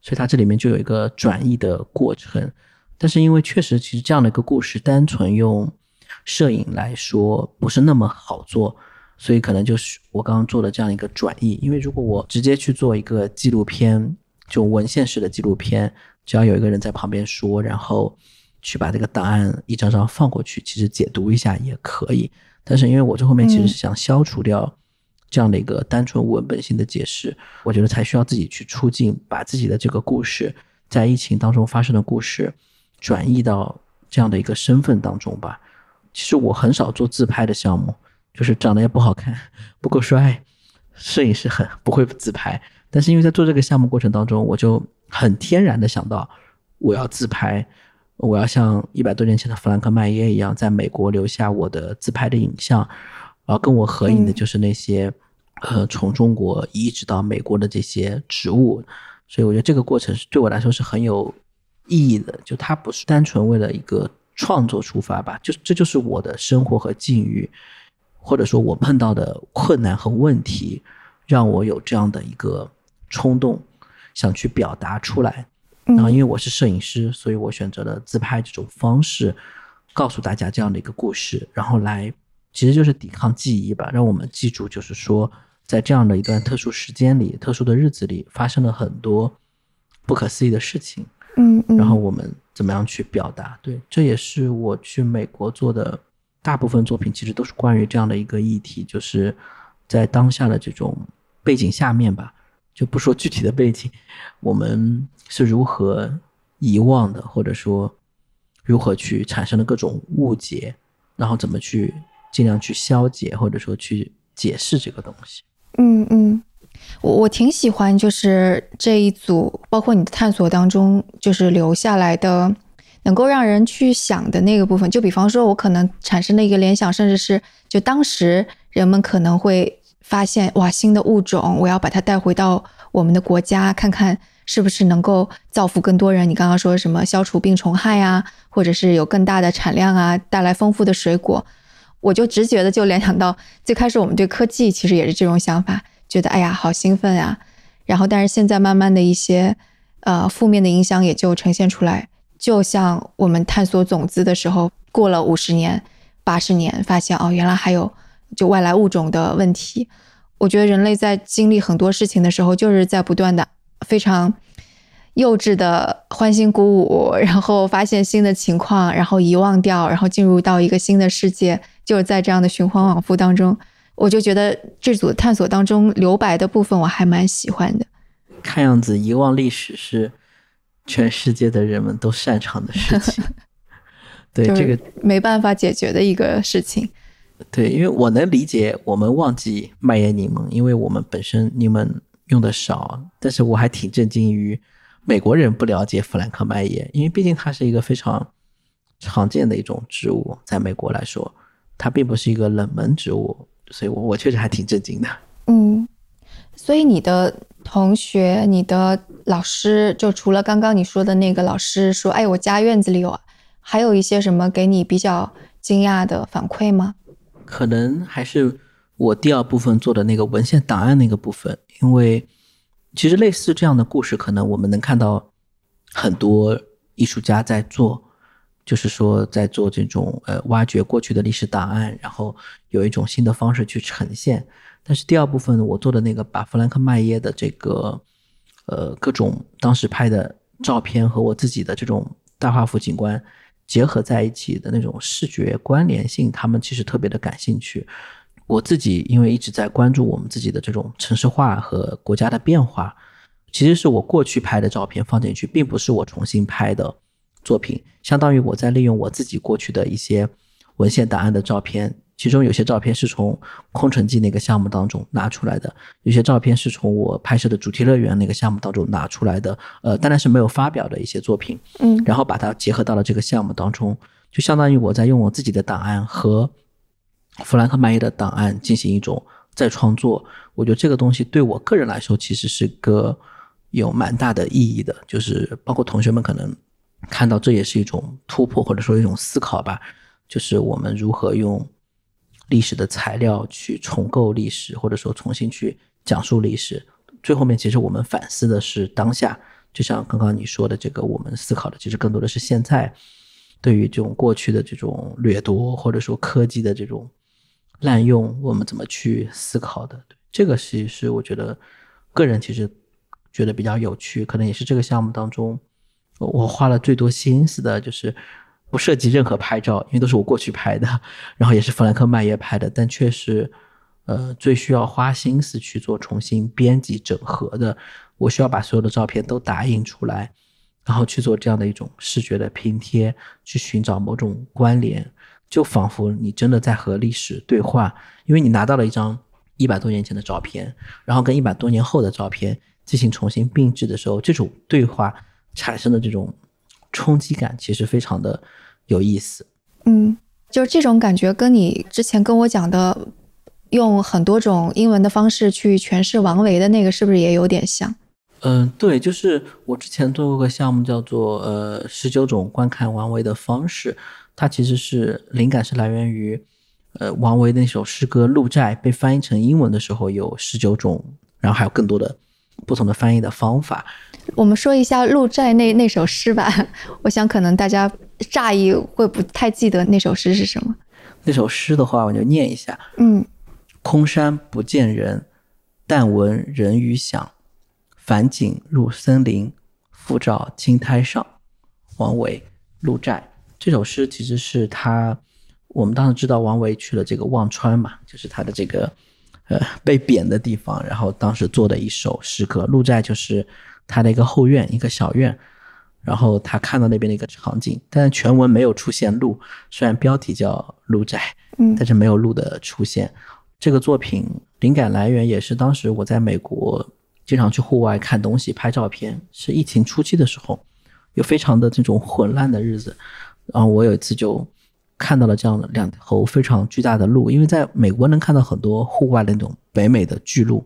所以它这里面就有一个转译的过程。但是因为确实，其实这样的一个故事，单纯用摄影来说不是那么好做。所以可能就是我刚刚做的这样一个转译，因为如果我直接去做一个纪录片，就文献式的纪录片，只要有一个人在旁边说，然后去把这个档案一张张放过去，其实解读一下也可以。但是因为我这后面其实是想消除掉这样的一个单纯文本性的解释，我觉得才需要自己去出镜，把自己的这个故事在疫情当中发生的故事转移到这样的一个身份当中吧。其实我很少做自拍的项目。就是长得也不好看，不够帅，摄影师很不会自拍。但是因为在做这个项目过程当中，我就很天然的想到，我要自拍，我要像一百多年前的弗兰克麦耶一样，在美国留下我的自拍的影像，然后跟我合影的就是那些，呃，从中国移植到美国的这些植物。所以我觉得这个过程是对我来说是很有意义的，就它不是单纯为了一个创作出发吧，就这就是我的生活和境遇。或者说我碰到的困难和问题，让我有这样的一个冲动，想去表达出来。然后，因为我是摄影师，所以我选择了自拍这种方式，告诉大家这样的一个故事，然后来，其实就是抵抗记忆吧，让我们记住，就是说，在这样的一段特殊时间里、特殊的日子里，发生了很多不可思议的事情。嗯嗯。然后我们怎么样去表达？对，这也是我去美国做的。大部分作品其实都是关于这样的一个议题，就是在当下的这种背景下面吧，就不说具体的背景，我们是如何遗忘的，或者说如何去产生了各种误解，然后怎么去尽量去消解，或者说去解释这个东西。嗯嗯，我我挺喜欢，就是这一组，包括你的探索当中，就是留下来的。能够让人去想的那个部分，就比方说，我可能产生的一个联想，甚至是就当时人们可能会发现，哇，新的物种，我要把它带回到我们的国家，看看是不是能够造福更多人。你刚刚说什么消除病虫害啊，或者是有更大的产量啊，带来丰富的水果，我就直觉的就联想到最开始我们对科技其实也是这种想法，觉得哎呀好兴奋呀，然后但是现在慢慢的一些呃负面的影响也就呈现出来。就像我们探索种子的时候，过了五十年、八十年，发现哦，原来还有就外来物种的问题。我觉得人类在经历很多事情的时候，就是在不断的非常幼稚的欢欣鼓舞，然后发现新的情况，然后遗忘掉，然后进入到一个新的世界，就是在这样的循环往复当中。我就觉得这组探索当中留白的部分，我还蛮喜欢的。看样子，遗忘历史是。全世界的人们都擅长的事情，对这个没办法解决的一个事情。对，因为我能理解我们忘记蔓延柠檬，因为我们本身柠檬用的少。但是我还挺震惊于美国人不了解弗兰克麦耶，因为毕竟它是一个非常常见的一种植物，在美国来说，它并不是一个冷门植物，所以我我确实还挺震惊的。嗯，所以你的。同学，你的老师就除了刚刚你说的那个老师说，哎，我家院子里有，还有一些什么给你比较惊讶的反馈吗？可能还是我第二部分做的那个文献档案那个部分，因为其实类似这样的故事，可能我们能看到很多艺术家在做，就是说在做这种呃挖掘过去的历史档案，然后有一种新的方式去呈现。但是第二部分，我做的那个把弗兰克麦耶的这个呃各种当时拍的照片和我自己的这种大画幅景观结合在一起的那种视觉关联性，他们其实特别的感兴趣。我自己因为一直在关注我们自己的这种城市化和国家的变化，其实是我过去拍的照片放进去，并不是我重新拍的作品，相当于我在利用我自己过去的一些文献档案的照片，其中有些照片是从空城计那个项目当中拿出来的，有些照片是从我拍摄的主题乐园那个项目当中拿出来的，呃，当然是没有发表的一些作品，嗯，然后把它结合到了这个项目当中，就相当于我在用我自己的档案和。弗兰克·麦耶的档案进行一种再创作，我觉得这个东西对我个人来说其实是个有蛮大的意义的，就是包括同学们可能看到这也是一种突破或者说一种思考吧，就是我们如何用历史的材料去重构历史，或者说重新去讲述历史。最后面其实我们反思的是当下，就像刚刚你说的这个，我们思考的其实更多的是现在对于这种过去的这种掠夺或者说科技的这种。滥用我们怎么去思考的？这个其实是我觉得个人其实觉得比较有趣，可能也是这个项目当中我花了最多心思的，就是不涉及任何拍照，因为都是我过去拍的，然后也是弗兰克麦耶拍的，但却是呃最需要花心思去做重新编辑整合的。我需要把所有的照片都打印出来，然后去做这样的一种视觉的拼贴，去寻找某种关联。就仿佛你真的在和历史对话，因为你拿到了一张一百多年前的照片，然后跟一百多年后的照片进行重新并置的时候，这种对话产生的这种冲击感，其实非常的有意思。嗯，就是这种感觉，跟你之前跟我讲的用很多种英文的方式去诠释王维的那个，是不是也有点像？嗯，对，就是我之前做过个项目，叫做呃十九种观看王维的方式。它其实是灵感是来源于，呃，王维那首诗歌《鹿柴》被翻译成英文的时候有十九种，然后还有更多的不同的翻译的方法。我们说一下《鹿柴》那那首诗吧，我想可能大家乍一会不太记得那首诗是什么。那首诗的话，我就念一下：嗯，空山不见人，但闻人语响。返景入森林，复照青苔上。王维《鹿柴》。这首诗其实是他，我们当时知道王维去了这个忘川嘛，就是他的这个呃被贬的地方，然后当时做的一首诗歌。鹿寨就是他的一个后院，一个小院，然后他看到那边的一个场景，但是全文没有出现鹿，虽然标题叫鹿寨，嗯，但是没有鹿的出现。这个作品灵感来源也是当时我在美国经常去户外看东西、拍照片，是疫情初期的时候，有非常的这种混乱的日子。然后我有一次就看到了这样的两头非常巨大的鹿，因为在美国能看到很多户外的那种北美的巨鹿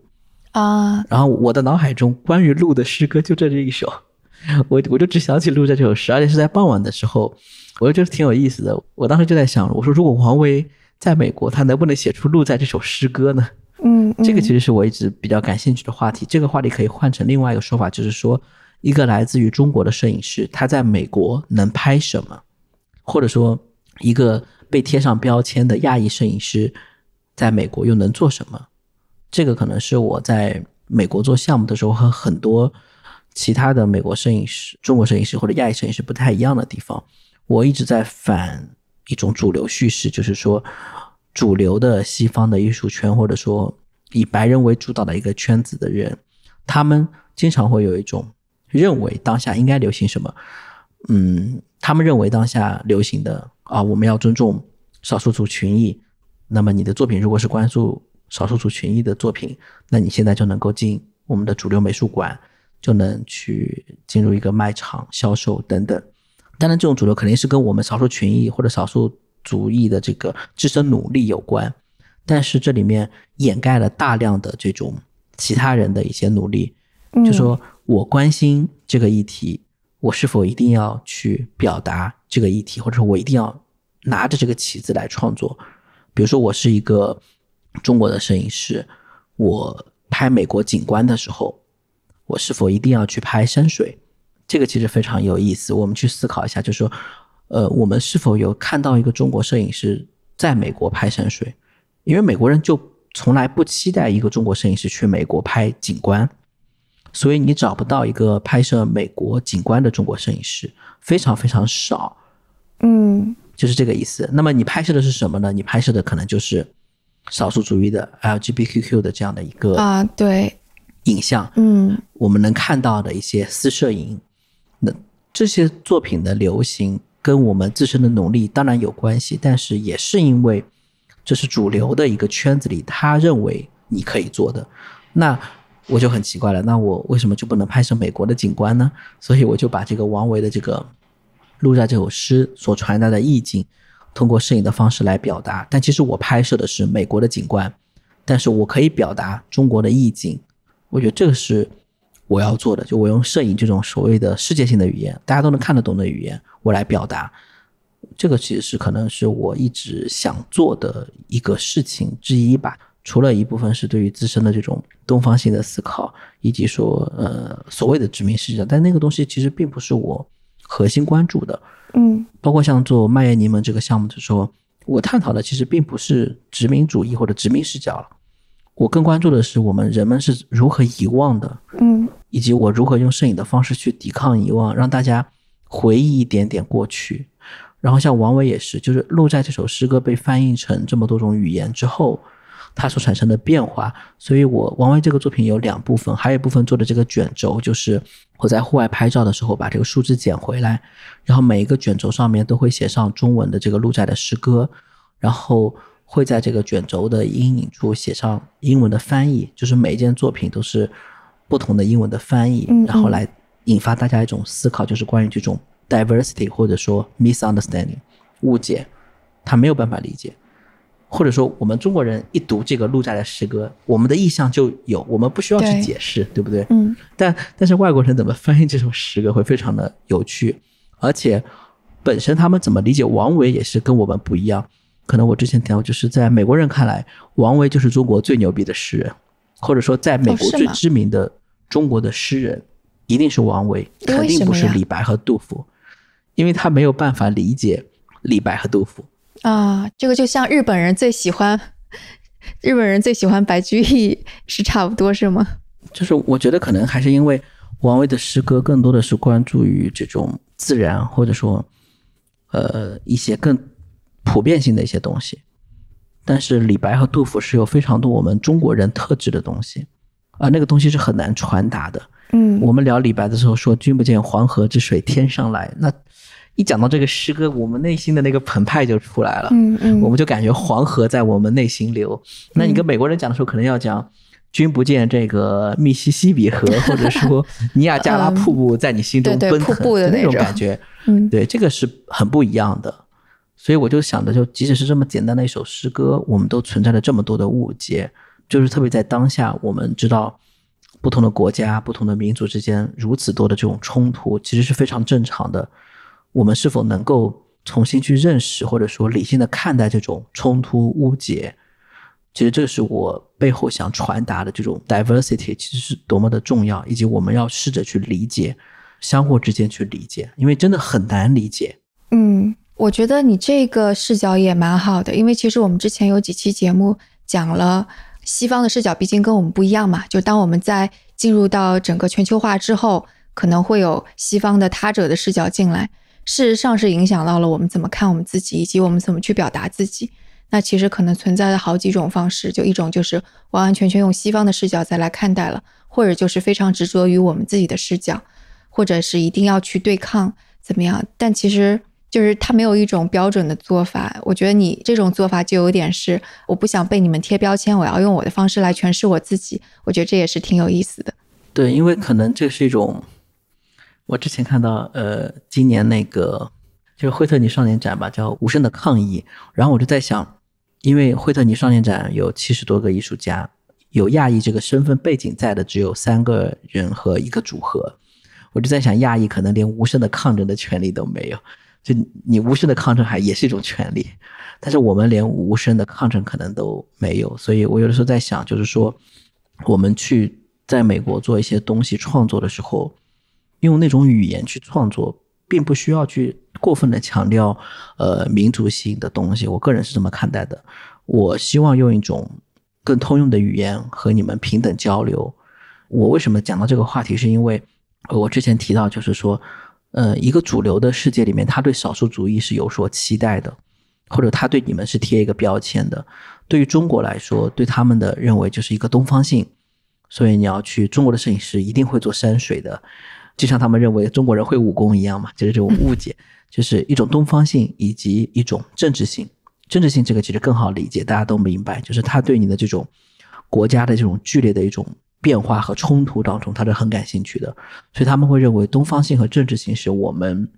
啊。然后我的脑海中关于鹿的诗歌就这这一首，我我就只想起鹿在这首诗，而且是在傍晚的时候，我就觉得挺有意思的。我当时就在想，我说如果王维在美国，他能不能写出鹿在这首诗歌呢？嗯，这个其实是我一直比较感兴趣的话题。这个话题可以换成另外一个说法，就是说一个来自于中国的摄影师，他在美国能拍什么？或者说，一个被贴上标签的亚裔摄影师，在美国又能做什么？这个可能是我在美国做项目的时候和很多其他的美国摄影师、中国摄影师或者亚裔摄影师不太一样的地方。我一直在反一种主流叙事，就是说，主流的西方的艺术圈或者说以白人为主导的一个圈子的人，他们经常会有一种认为当下应该流行什么。嗯，他们认为当下流行的啊，我们要尊重少数族群裔。那么你的作品如果是关注少数族群裔的作品，那你现在就能够进我们的主流美术馆，就能去进入一个卖场销售等等。当然，这种主流肯定是跟我们少数群裔或者少数族裔的这个自身努力有关，但是这里面掩盖了大量的这种其他人的一些努力。就说我关心这个议题。我是否一定要去表达这个议题，或者说我一定要拿着这个旗子来创作？比如说，我是一个中国的摄影师，我拍美国景观的时候，我是否一定要去拍山水？这个其实非常有意思。我们去思考一下，就是说，呃，我们是否有看到一个中国摄影师在美国拍山水？因为美国人就从来不期待一个中国摄影师去美国拍景观。所以你找不到一个拍摄美国景观的中国摄影师，非常非常少。嗯，就是这个意思。那么你拍摄的是什么呢？你拍摄的可能就是少数主义的 LGBTQ 的这样的一个啊，对，影像。嗯，我们能看到的一些私摄影，那这些作品的流行跟我们自身的努力当然有关系，但是也是因为这是主流的一个圈子里他认为你可以做的。那我就很奇怪了，那我为什么就不能拍摄美国的景观呢？所以我就把这个王维的这个。鹿在这首诗所传达的意境，通过摄影的方式来表达。但其实我拍摄的是美国的景观，但是我可以表达中国的意境。我觉得这个是我要做的，就我用摄影这种所谓的世界性的语言，大家都能看得懂的语言，我来表达。这个其实是可能是我一直想做的一个事情之一吧。除了一部分是对于自身的这种东方性的思考，以及说呃所谓的殖民视角，但那个东西其实并不是我。核心关注的，嗯，包括像做麦耶尼们这个项目的时候，我探讨的其实并不是殖民主义或者殖民视角了，我更关注的是我们人们是如何遗忘的，嗯，以及我如何用摄影的方式去抵抗遗忘，让大家回忆一点点过去。然后像王维也是，就是《鹿柴》这首诗歌被翻译成这么多种语言之后。它所产生的变化，所以我王维这个作品有两部分，还有一部分做的这个卷轴，就是我在户外拍照的时候把这个树枝捡回来，然后每一个卷轴上面都会写上中文的这个鹿寨的诗歌，然后会在这个卷轴的阴影处写上英文的翻译，就是每一件作品都是不同的英文的翻译，然后来引发大家一种思考，就是关于这种 diversity 或者说 misunderstanding 误解，他没有办法理解。或者说，我们中国人一读这个陆家的诗歌，我们的意象就有，我们不需要去解释，对不对？嗯。但但是外国人怎么翻译这首诗歌会非常的有趣，而且本身他们怎么理解王维也是跟我们不一样。可能我之前提到，就是在美国人看来，王维就是中国最牛逼的诗人，或者说在美国最知名的中国的诗人一定是王维，肯定不是李白和杜甫，因为他没有办法理解李白和杜甫。啊，这个就像日本人最喜欢日本人最喜欢白居易是差不多是吗？就是我觉得可能还是因为王维的诗歌更多的是关注于这种自然，或者说呃一些更普遍性的一些东西。但是李白和杜甫是有非常多我们中国人特质的东西，啊，那个东西是很难传达的。嗯，我们聊李白的时候说“君不见黄河之水天上来”，那。一讲到这个诗歌，我们内心的那个澎湃就出来了。嗯嗯，我们就感觉黄河在我们内心流。那你跟美国人讲的时候，可能要讲“君不见这个密西西比河”，或者说 尼亚加拉瀑布在你心中奔腾的那种感觉。嗯，对，这个是很不一样的。所以我就想着，就即使是这么简单的一首诗歌，我们都存在着这么多的误解。就是特别在当下，我们知道不同的国家、不同的民族之间如此多的这种冲突，其实是非常正常的。我们是否能够重新去认识，或者说理性的看待这种冲突误解？其实这是我背后想传达的这种 diversity，其实是多么的重要，以及我们要试着去理解，相互之间去理解，因为真的很难理解。嗯，我觉得你这个视角也蛮好的，因为其实我们之前有几期节目讲了西方的视角，毕竟跟我们不一样嘛。就当我们在进入到整个全球化之后，可能会有西方的他者的视角进来。事实上是影响到了我们怎么看我们自己，以及我们怎么去表达自己。那其实可能存在的好几种方式，就一种就是完完全全用西方的视角再来看待了，或者就是非常执着于我们自己的视角，或者是一定要去对抗怎么样？但其实就是它没有一种标准的做法。我觉得你这种做法就有点是我不想被你们贴标签，我要用我的方式来诠释我自己。我觉得这也是挺有意思的。对，因为可能这是一种。我之前看到，呃，今年那个就是惠特尼少年展吧，叫《无声的抗议》。然后我就在想，因为惠特尼少年展有七十多个艺术家，有亚裔这个身份背景在的只有三个人和一个组合。我就在想，亚裔可能连无声的抗争的权利都没有，就你无声的抗争还也是一种权利，但是我们连无声的抗争可能都没有。所以我有的时候在想，就是说，我们去在美国做一些东西创作的时候。用那种语言去创作，并不需要去过分的强调，呃，民族性的东西。我个人是这么看待的。我希望用一种更通用的语言和你们平等交流，我为什么讲到这个话题，是因为我之前提到，就是说，呃，一个主流的世界里面，他对少数主义是有所期待的，或者他对你们是贴一个标签的。对于中国来说，对他们的认为就是一个东方性，所以你要去中国的摄影师一定会做山水的，就像他们认为中国人会武功一样嘛，就是这种误解，就是一种东方性以及一种政治性。政治性这个其实更好理解，大家都明白，就是他对你的这种国家的这种剧烈的一种变化和冲突当中，他是很感兴趣的，所以他们会认为东方性和政治性是我们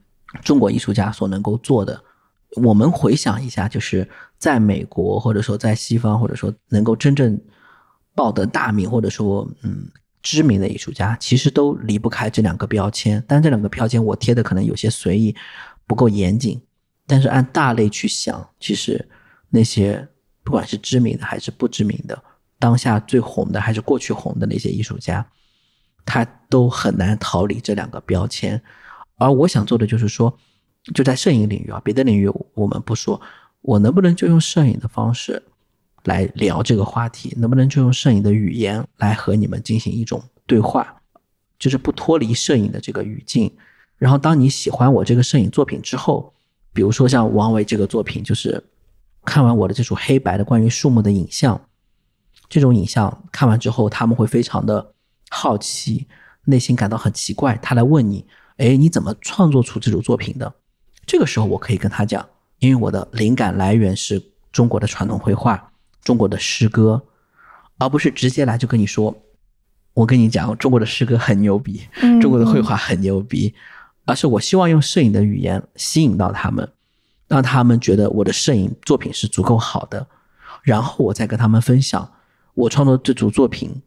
中国艺术家所能够做的。我们回想一下，就是在美国或者说在西方，或者说能够真正报得大名或者说嗯知名的艺术家，其实都离不开这两个标签。但这两个标签我贴的可能有些随意，不够严谨。但是按大类去想，其实那些不管是知名的还是不知名的，当下最红的还是过去红的那些艺术家，他都很难逃离这两个标签。而我想做的就是说。就在摄影领域啊，别的领域我们不说。我能不能就用摄影的方式来聊这个话题？能不能就用摄影的语言来和你们进行一种对话？就是不脱离摄影的这个语境。然后，当你喜欢我这个摄影作品之后，比如说像王维这个作品，就是看完我的这组黑白的关于树木的影像，这种影像看完之后，他们会非常的好奇，内心感到很奇怪，他来问你：哎，你怎么创作出这组作品的？这个时候，我可以跟他讲，因为我的灵感来源是中国的传统绘画、中国的诗歌，而不是直接来就跟你说，我跟你讲，中国的诗歌很牛逼，中国的绘画很牛逼，而是我希望用摄影的语言吸引到他们，让他们觉得我的摄影作品是足够好的，然后我再跟他们分享，我创作这组作品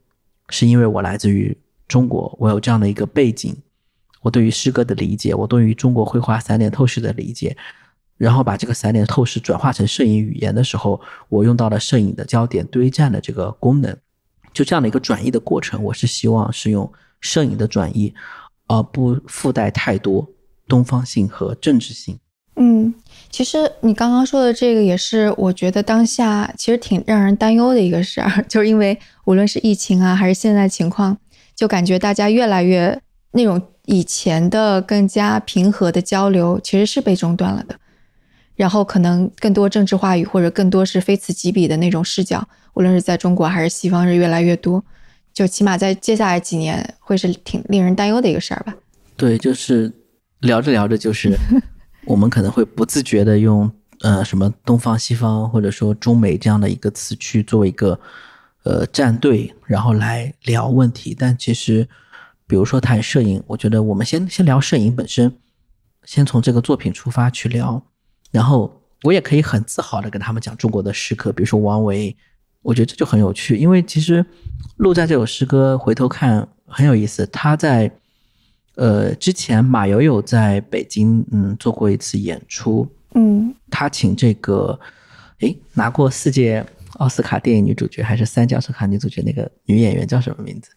是因为我来自于中国，我有这样的一个背景。我对于诗歌的理解，我对于中国绘画三点透视的理解，然后把这个散点透视转化成摄影语言的时候，我用到了摄影的焦点堆栈的这个功能，就这样的一个转移的过程，我是希望是用摄影的转移，而不附带太多东方性和政治性。嗯，其实你刚刚说的这个也是我觉得当下其实挺让人担忧的一个事儿，就是因为无论是疫情啊，还是现在情况，就感觉大家越来越那种。以前的更加平和的交流其实是被中断了的，然后可能更多政治话语或者更多是非此即彼的那种视角，无论是在中国还是西方是越来越多，就起码在接下来几年会是挺令人担忧的一个事儿吧。对，就是聊着聊着，就是 我们可能会不自觉的用呃什么东方西方或者说中美这样的一个词去作为一个呃站队，然后来聊问题，但其实。比如说谈摄影，我觉得我们先先聊摄影本身，先从这个作品出发去聊，然后我也可以很自豪的跟他们讲中国的诗歌，比如说王维，我觉得这就很有趣，因为其实《鹿在》这首诗歌回头看很有意思，他在呃之前马友友在北京嗯做过一次演出，嗯，他请这个诶拿过四届奥斯卡电影女主角还是三届奥斯卡女主角那个女演员叫什么名字？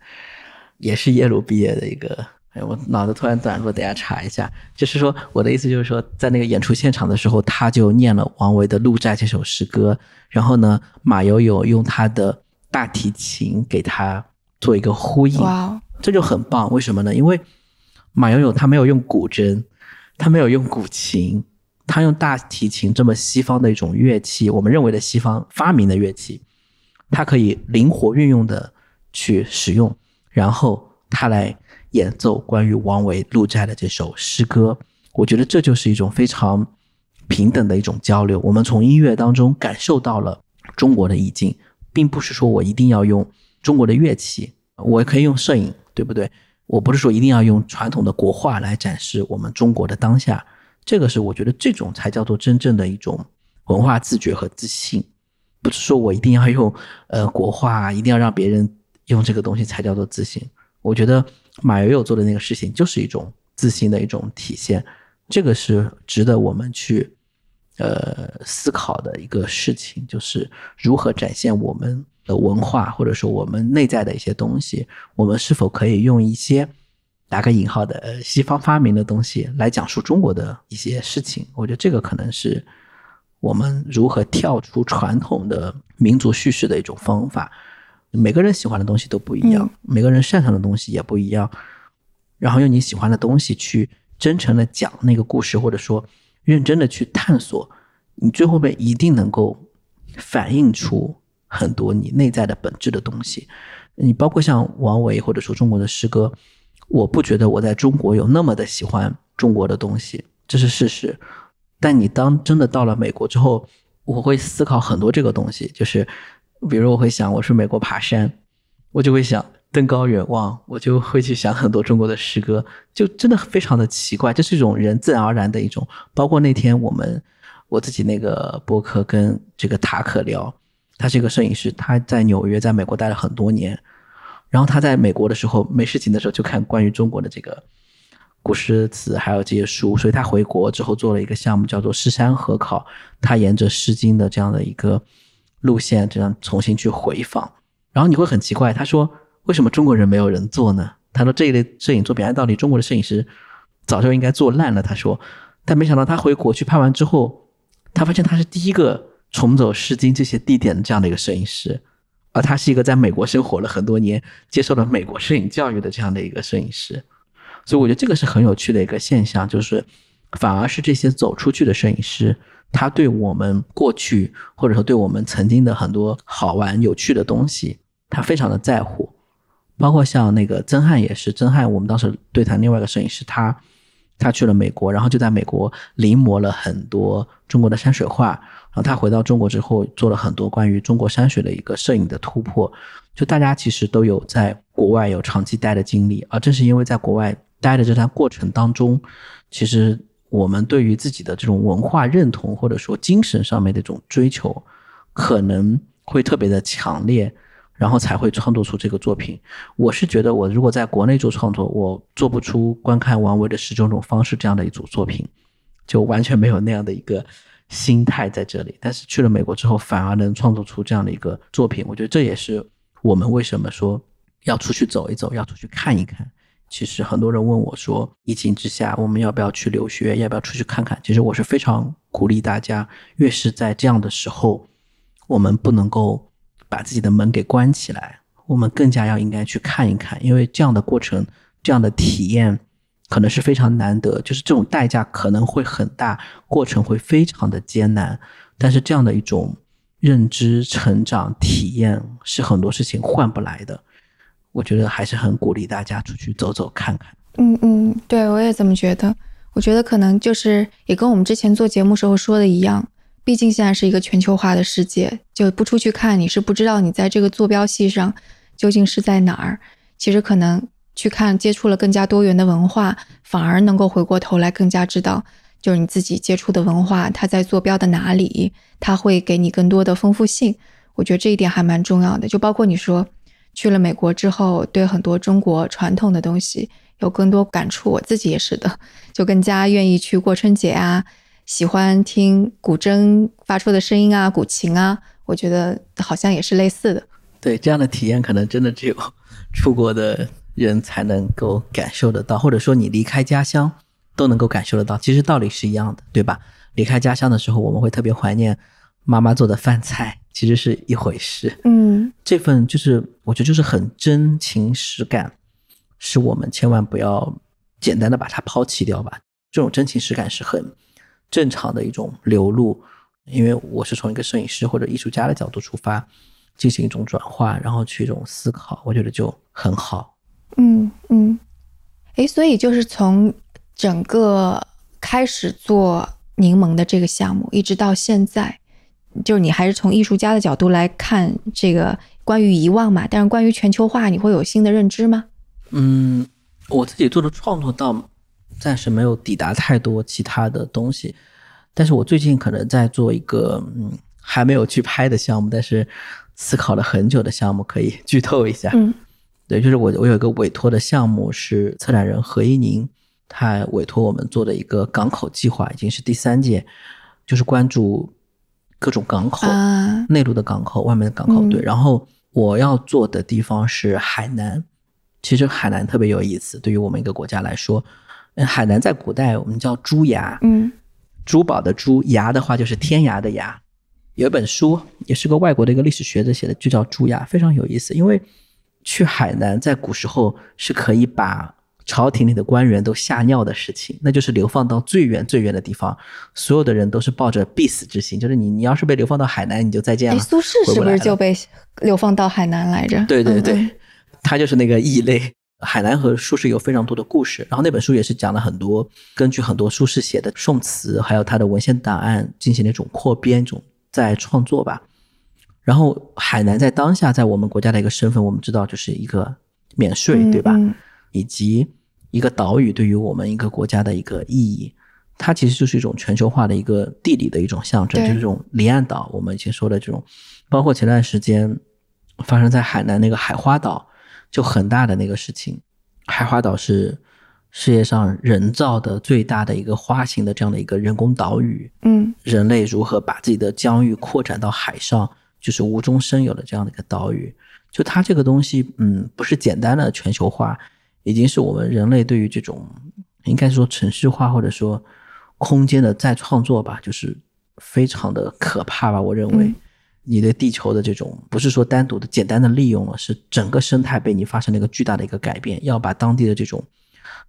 也是耶鲁毕业的一个，哎，我脑子突然短路，等下查一下。就是说，我的意思就是说，在那个演出现场的时候，他就念了王维的《鹿柴》这首诗歌，然后呢，马友友用他的大提琴给他做一个呼应，哇，这就很棒。为什么呢？因为马友友他没有用古筝，他没有用古琴，他用大提琴这么西方的一种乐器，我们认为的西方发明的乐器，他可以灵活运用的去使用。然后他来演奏关于王维《鹿柴》的这首诗歌，我觉得这就是一种非常平等的一种交流。我们从音乐当中感受到了中国的意境，并不是说我一定要用中国的乐器，我可以用摄影，对不对？我不是说一定要用传统的国画来展示我们中国的当下。这个是我觉得这种才叫做真正的一种文化自觉和自信，不是说我一定要用呃国画，一定要让别人。用这个东西才叫做自信。我觉得马友友做的那个事情就是一种自信的一种体现，这个是值得我们去呃思考的一个事情，就是如何展现我们的文化，或者说我们内在的一些东西，我们是否可以用一些打个引号的呃西方发明的东西来讲述中国的一些事情？我觉得这个可能是我们如何跳出传统的民族叙事的一种方法。每个人喜欢的东西都不一样，每个人擅长的东西也不一样。然后用你喜欢的东西去真诚的讲那个故事，或者说认真的去探索，你最后面一定能够反映出很多你内在的本质的东西。你包括像王维或者说中国的诗歌，我不觉得我在中国有那么的喜欢中国的东西，这是事实。但你当真的到了美国之后，我会思考很多这个东西，就是比如我会想，我去美国爬山，我就会想。登高远望，我就会去想很多中国的诗歌，就真的非常的奇怪，这是一种人自然而然的一种。包括那天我们我自己那个博客跟这个塔可聊，他是一个摄影师，他在纽约，在美国待了很多年，然后他在美国的时候没事情的时候就看关于中国的这个古诗词，还有这些书，所以他回国之后做了一个项目叫做《诗山合考》，他沿着《诗经》的这样的一个路线，这样重新去回访，然后你会很奇怪，他说。为什么中国人没有人做呢？他说这一类摄影作品按道理中国的摄影师早就应该做烂了。他说，但没想到他回国去拍完之后，他发现他是第一个重走《诗经》这些地点的这样的一个摄影师，而他是一个在美国生活了很多年、接受了美国摄影教育的这样的一个摄影师。所以我觉得这个是很有趣的一个现象，就是反而是这些走出去的摄影师，他对我们过去或者说对我们曾经的很多好玩有趣的东西，他非常的在乎。包括像那个曾汉也是，曾汉我们当时对谈另外一个摄影师，他他去了美国，然后就在美国临摹了很多中国的山水画，然后他回到中国之后做了很多关于中国山水的一个摄影的突破。就大家其实都有在国外有长期待的经历，而正是因为在国外待的这段过程当中，其实我们对于自己的这种文化认同或者说精神上面的这种追求，可能会特别的强烈。然后才会创作出这个作品。我是觉得，我如果在国内做创作，我做不出观看王维的十九种方式这样的一组作品，就完全没有那样的一个心态在这里。但是去了美国之后，反而能创作出这样的一个作品。我觉得这也是我们为什么说要出去走一走，要出去看一看。其实很多人问我说，疫情之下，我们要不要去留学，要不要出去看看？其实我是非常鼓励大家，越是在这样的时候，我们不能够。把自己的门给关起来，我们更加要应该去看一看，因为这样的过程、这样的体验可能是非常难得，就是这种代价可能会很大，过程会非常的艰难。但是这样的一种认知、成长、体验是很多事情换不来的。我觉得还是很鼓励大家出去走走看看。嗯嗯，对我也这么觉得。我觉得可能就是也跟我们之前做节目时候说的一样。毕竟现在是一个全球化的世界，就不出去看，你是不知道你在这个坐标系上究竟是在哪儿。其实可能去看，接触了更加多元的文化，反而能够回过头来更加知道，就是你自己接触的文化，它在坐标的哪里，它会给你更多的丰富性。我觉得这一点还蛮重要的。就包括你说去了美国之后，对很多中国传统的东西有更多感触，我自己也是的，就更加愿意去过春节啊。喜欢听古筝发出的声音啊，古琴啊，我觉得好像也是类似的。对，这样的体验可能真的只有出国的人才能够感受得到，或者说你离开家乡都能够感受得到。其实道理是一样的，对吧？离开家乡的时候，我们会特别怀念妈妈做的饭菜，其实是一回事。嗯，这份就是我觉得就是很真情实感，是我们千万不要简单的把它抛弃掉吧。这种真情实感是很。正常的一种流露，因为我是从一个摄影师或者艺术家的角度出发，进行一种转化，然后去一种思考，我觉得就很好。嗯嗯，哎，所以就是从整个开始做柠檬的这个项目，一直到现在，就是你还是从艺术家的角度来看这个关于遗忘嘛？但是关于全球化，你会有新的认知吗？嗯，我自己做的创作倒。暂时没有抵达太多其他的东西，但是我最近可能在做一个嗯还没有去拍的项目，但是思考了很久的项目，可以剧透一下。嗯，对，就是我我有一个委托的项目是策展人何一宁，他委托我们做的一个港口计划，已经是第三届，就是关注各种港口，内陆的港口、外面的港口。对，然后我要做的地方是海南，其实海南特别有意思，对于我们一个国家来说。海南在古代我们叫珠崖，嗯，珠宝的珠，崖的话就是天涯的崖，有一本书，也是个外国的一个历史学者写的，就叫《珠崖》，非常有意思。因为去海南在古时候是可以把朝廷里的官员都吓尿的事情，那就是流放到最远最远的地方，所有的人都是抱着必死之心，就是你你要是被流放到海南，你就再见了。苏轼是不是就被流放到海南来着？对对对，他就是那个异类。海南和苏轼有非常多的故事，然后那本书也是讲了很多，根据很多苏轼写的宋词，还有他的文献档案进行了一种扩编，一种在创作吧。然后海南在当下在我们国家的一个身份，我们知道就是一个免税，对吧？以及一个岛屿对于我们一个国家的一个意义，它其实就是一种全球化的一个地理的一种象征，就是这种离岸岛。我们以前说的这种，包括前段时间发生在海南那个海花岛。就很大的那个事情，海花岛是世界上人造的最大的一个花形的这样的一个人工岛屿。嗯，人类如何把自己的疆域扩展到海上，就是无中生有的这样的一个岛屿。就它这个东西，嗯，不是简单的全球化，已经是我们人类对于这种应该说城市化或者说空间的再创作吧，就是非常的可怕吧，我认为。你对地球的这种不是说单独的简单的利用了，是整个生态被你发生了一个巨大的一个改变，要把当地的这种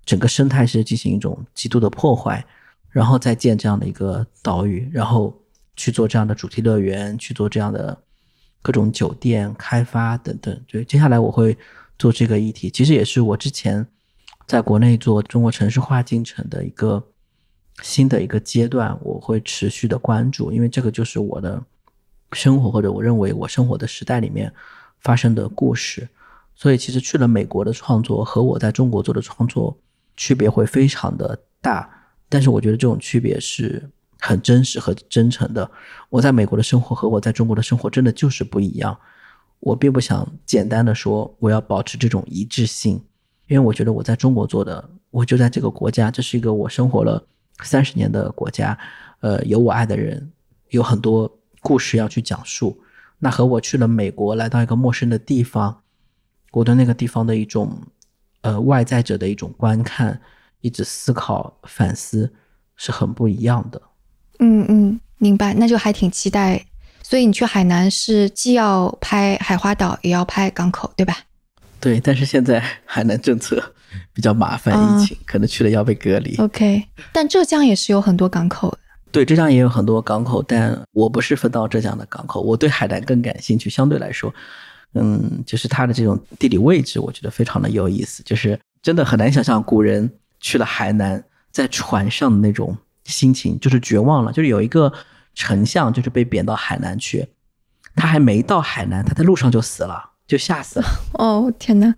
整个生态是进行一种极度的破坏，然后再建这样的一个岛屿，然后去做这样的主题乐园，去做这样的各种酒店开发等等。对，接下来我会做这个议题，其实也是我之前在国内做中国城市化进程的一个新的一个阶段，我会持续的关注，因为这个就是我的。生活或者我认为我生活的时代里面发生的故事，所以其实去了美国的创作和我在中国做的创作区别会非常的大，但是我觉得这种区别是很真实和真诚的。我在美国的生活和我在中国的生活真的就是不一样。我并不想简单的说我要保持这种一致性，因为我觉得我在中国做的，我就在这个国家，这是一个我生活了三十年的国家，呃，有我爱的人，有很多。故事要去讲述，那和我去了美国，来到一个陌生的地方，我对那个地方的一种，呃，外在者的一种观看，一直思考反思，是很不一样的。嗯嗯，明白，那就还挺期待。所以你去海南是既要拍海花岛，也要拍港口，对吧？对，但是现在海南政策比较麻烦，疫情可能去了要被隔离。OK，但浙江也是有很多港口的。对，浙江也有很多港口，但我不是分到浙江的港口，我对海南更感兴趣。相对来说，嗯，就是它的这种地理位置，我觉得非常的有意思。就是真的很难想象古人去了海南，在船上的那种心情，就是绝望了。就是有一个丞相，就是被贬到海南去，他还没到海南，他在路上就死了，就吓死了。哦，天哪！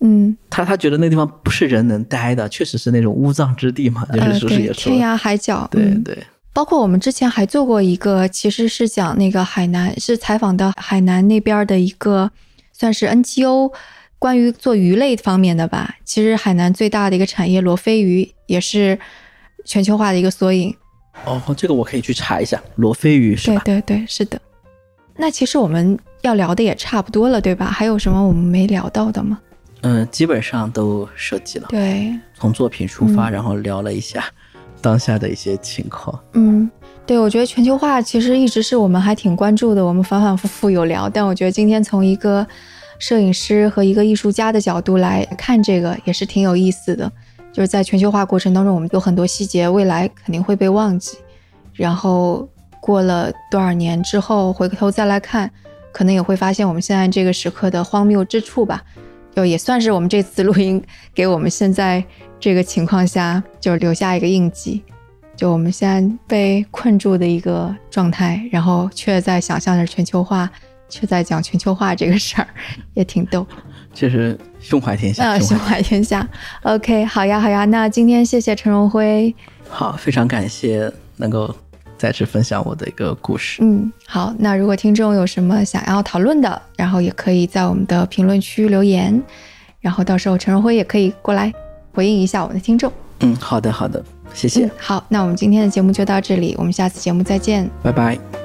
嗯，他他觉得那地方不是人能待的，确实是那种乌藏之地嘛，就是说是也说天涯海角。对对。包括我们之前还做过一个，其实是讲那个海南，是采访的海南那边的一个，算是 NGO，关于做鱼类方面的吧。其实海南最大的一个产业罗非鱼也是全球化的一个缩影。哦，这个我可以去查一下罗非鱼是吧？对对对，是的。那其实我们要聊的也差不多了，对吧？还有什么我们没聊到的吗？嗯，基本上都涉及了。对，从作品出发，然后聊了一下。当下的一些情况，嗯，对，我觉得全球化其实一直是我们还挺关注的，我们反反复复有聊，但我觉得今天从一个摄影师和一个艺术家的角度来看这个也是挺有意思的。就是在全球化过程当中，我们有很多细节，未来肯定会被忘记，然后过了多少年之后回头再来看，可能也会发现我们现在这个时刻的荒谬之处吧。就也算是我们这次录音给我们现在这个情况下就留下一个印记，就我们现在被困住的一个状态，然后却在想象着全球化，却在讲全球化这个事儿，也挺逗。确实胸怀天下，胸怀天下。OK，好呀，好呀。那今天谢谢陈荣辉，好，非常感谢能够。再次分享我的一个故事。嗯，好，那如果听众有什么想要讨论的，然后也可以在我们的评论区留言，然后到时候陈荣辉也可以过来回应一下我们的听众。嗯，好的，好的，谢谢。好，那我们今天的节目就到这里，我们下次节目再见，拜拜。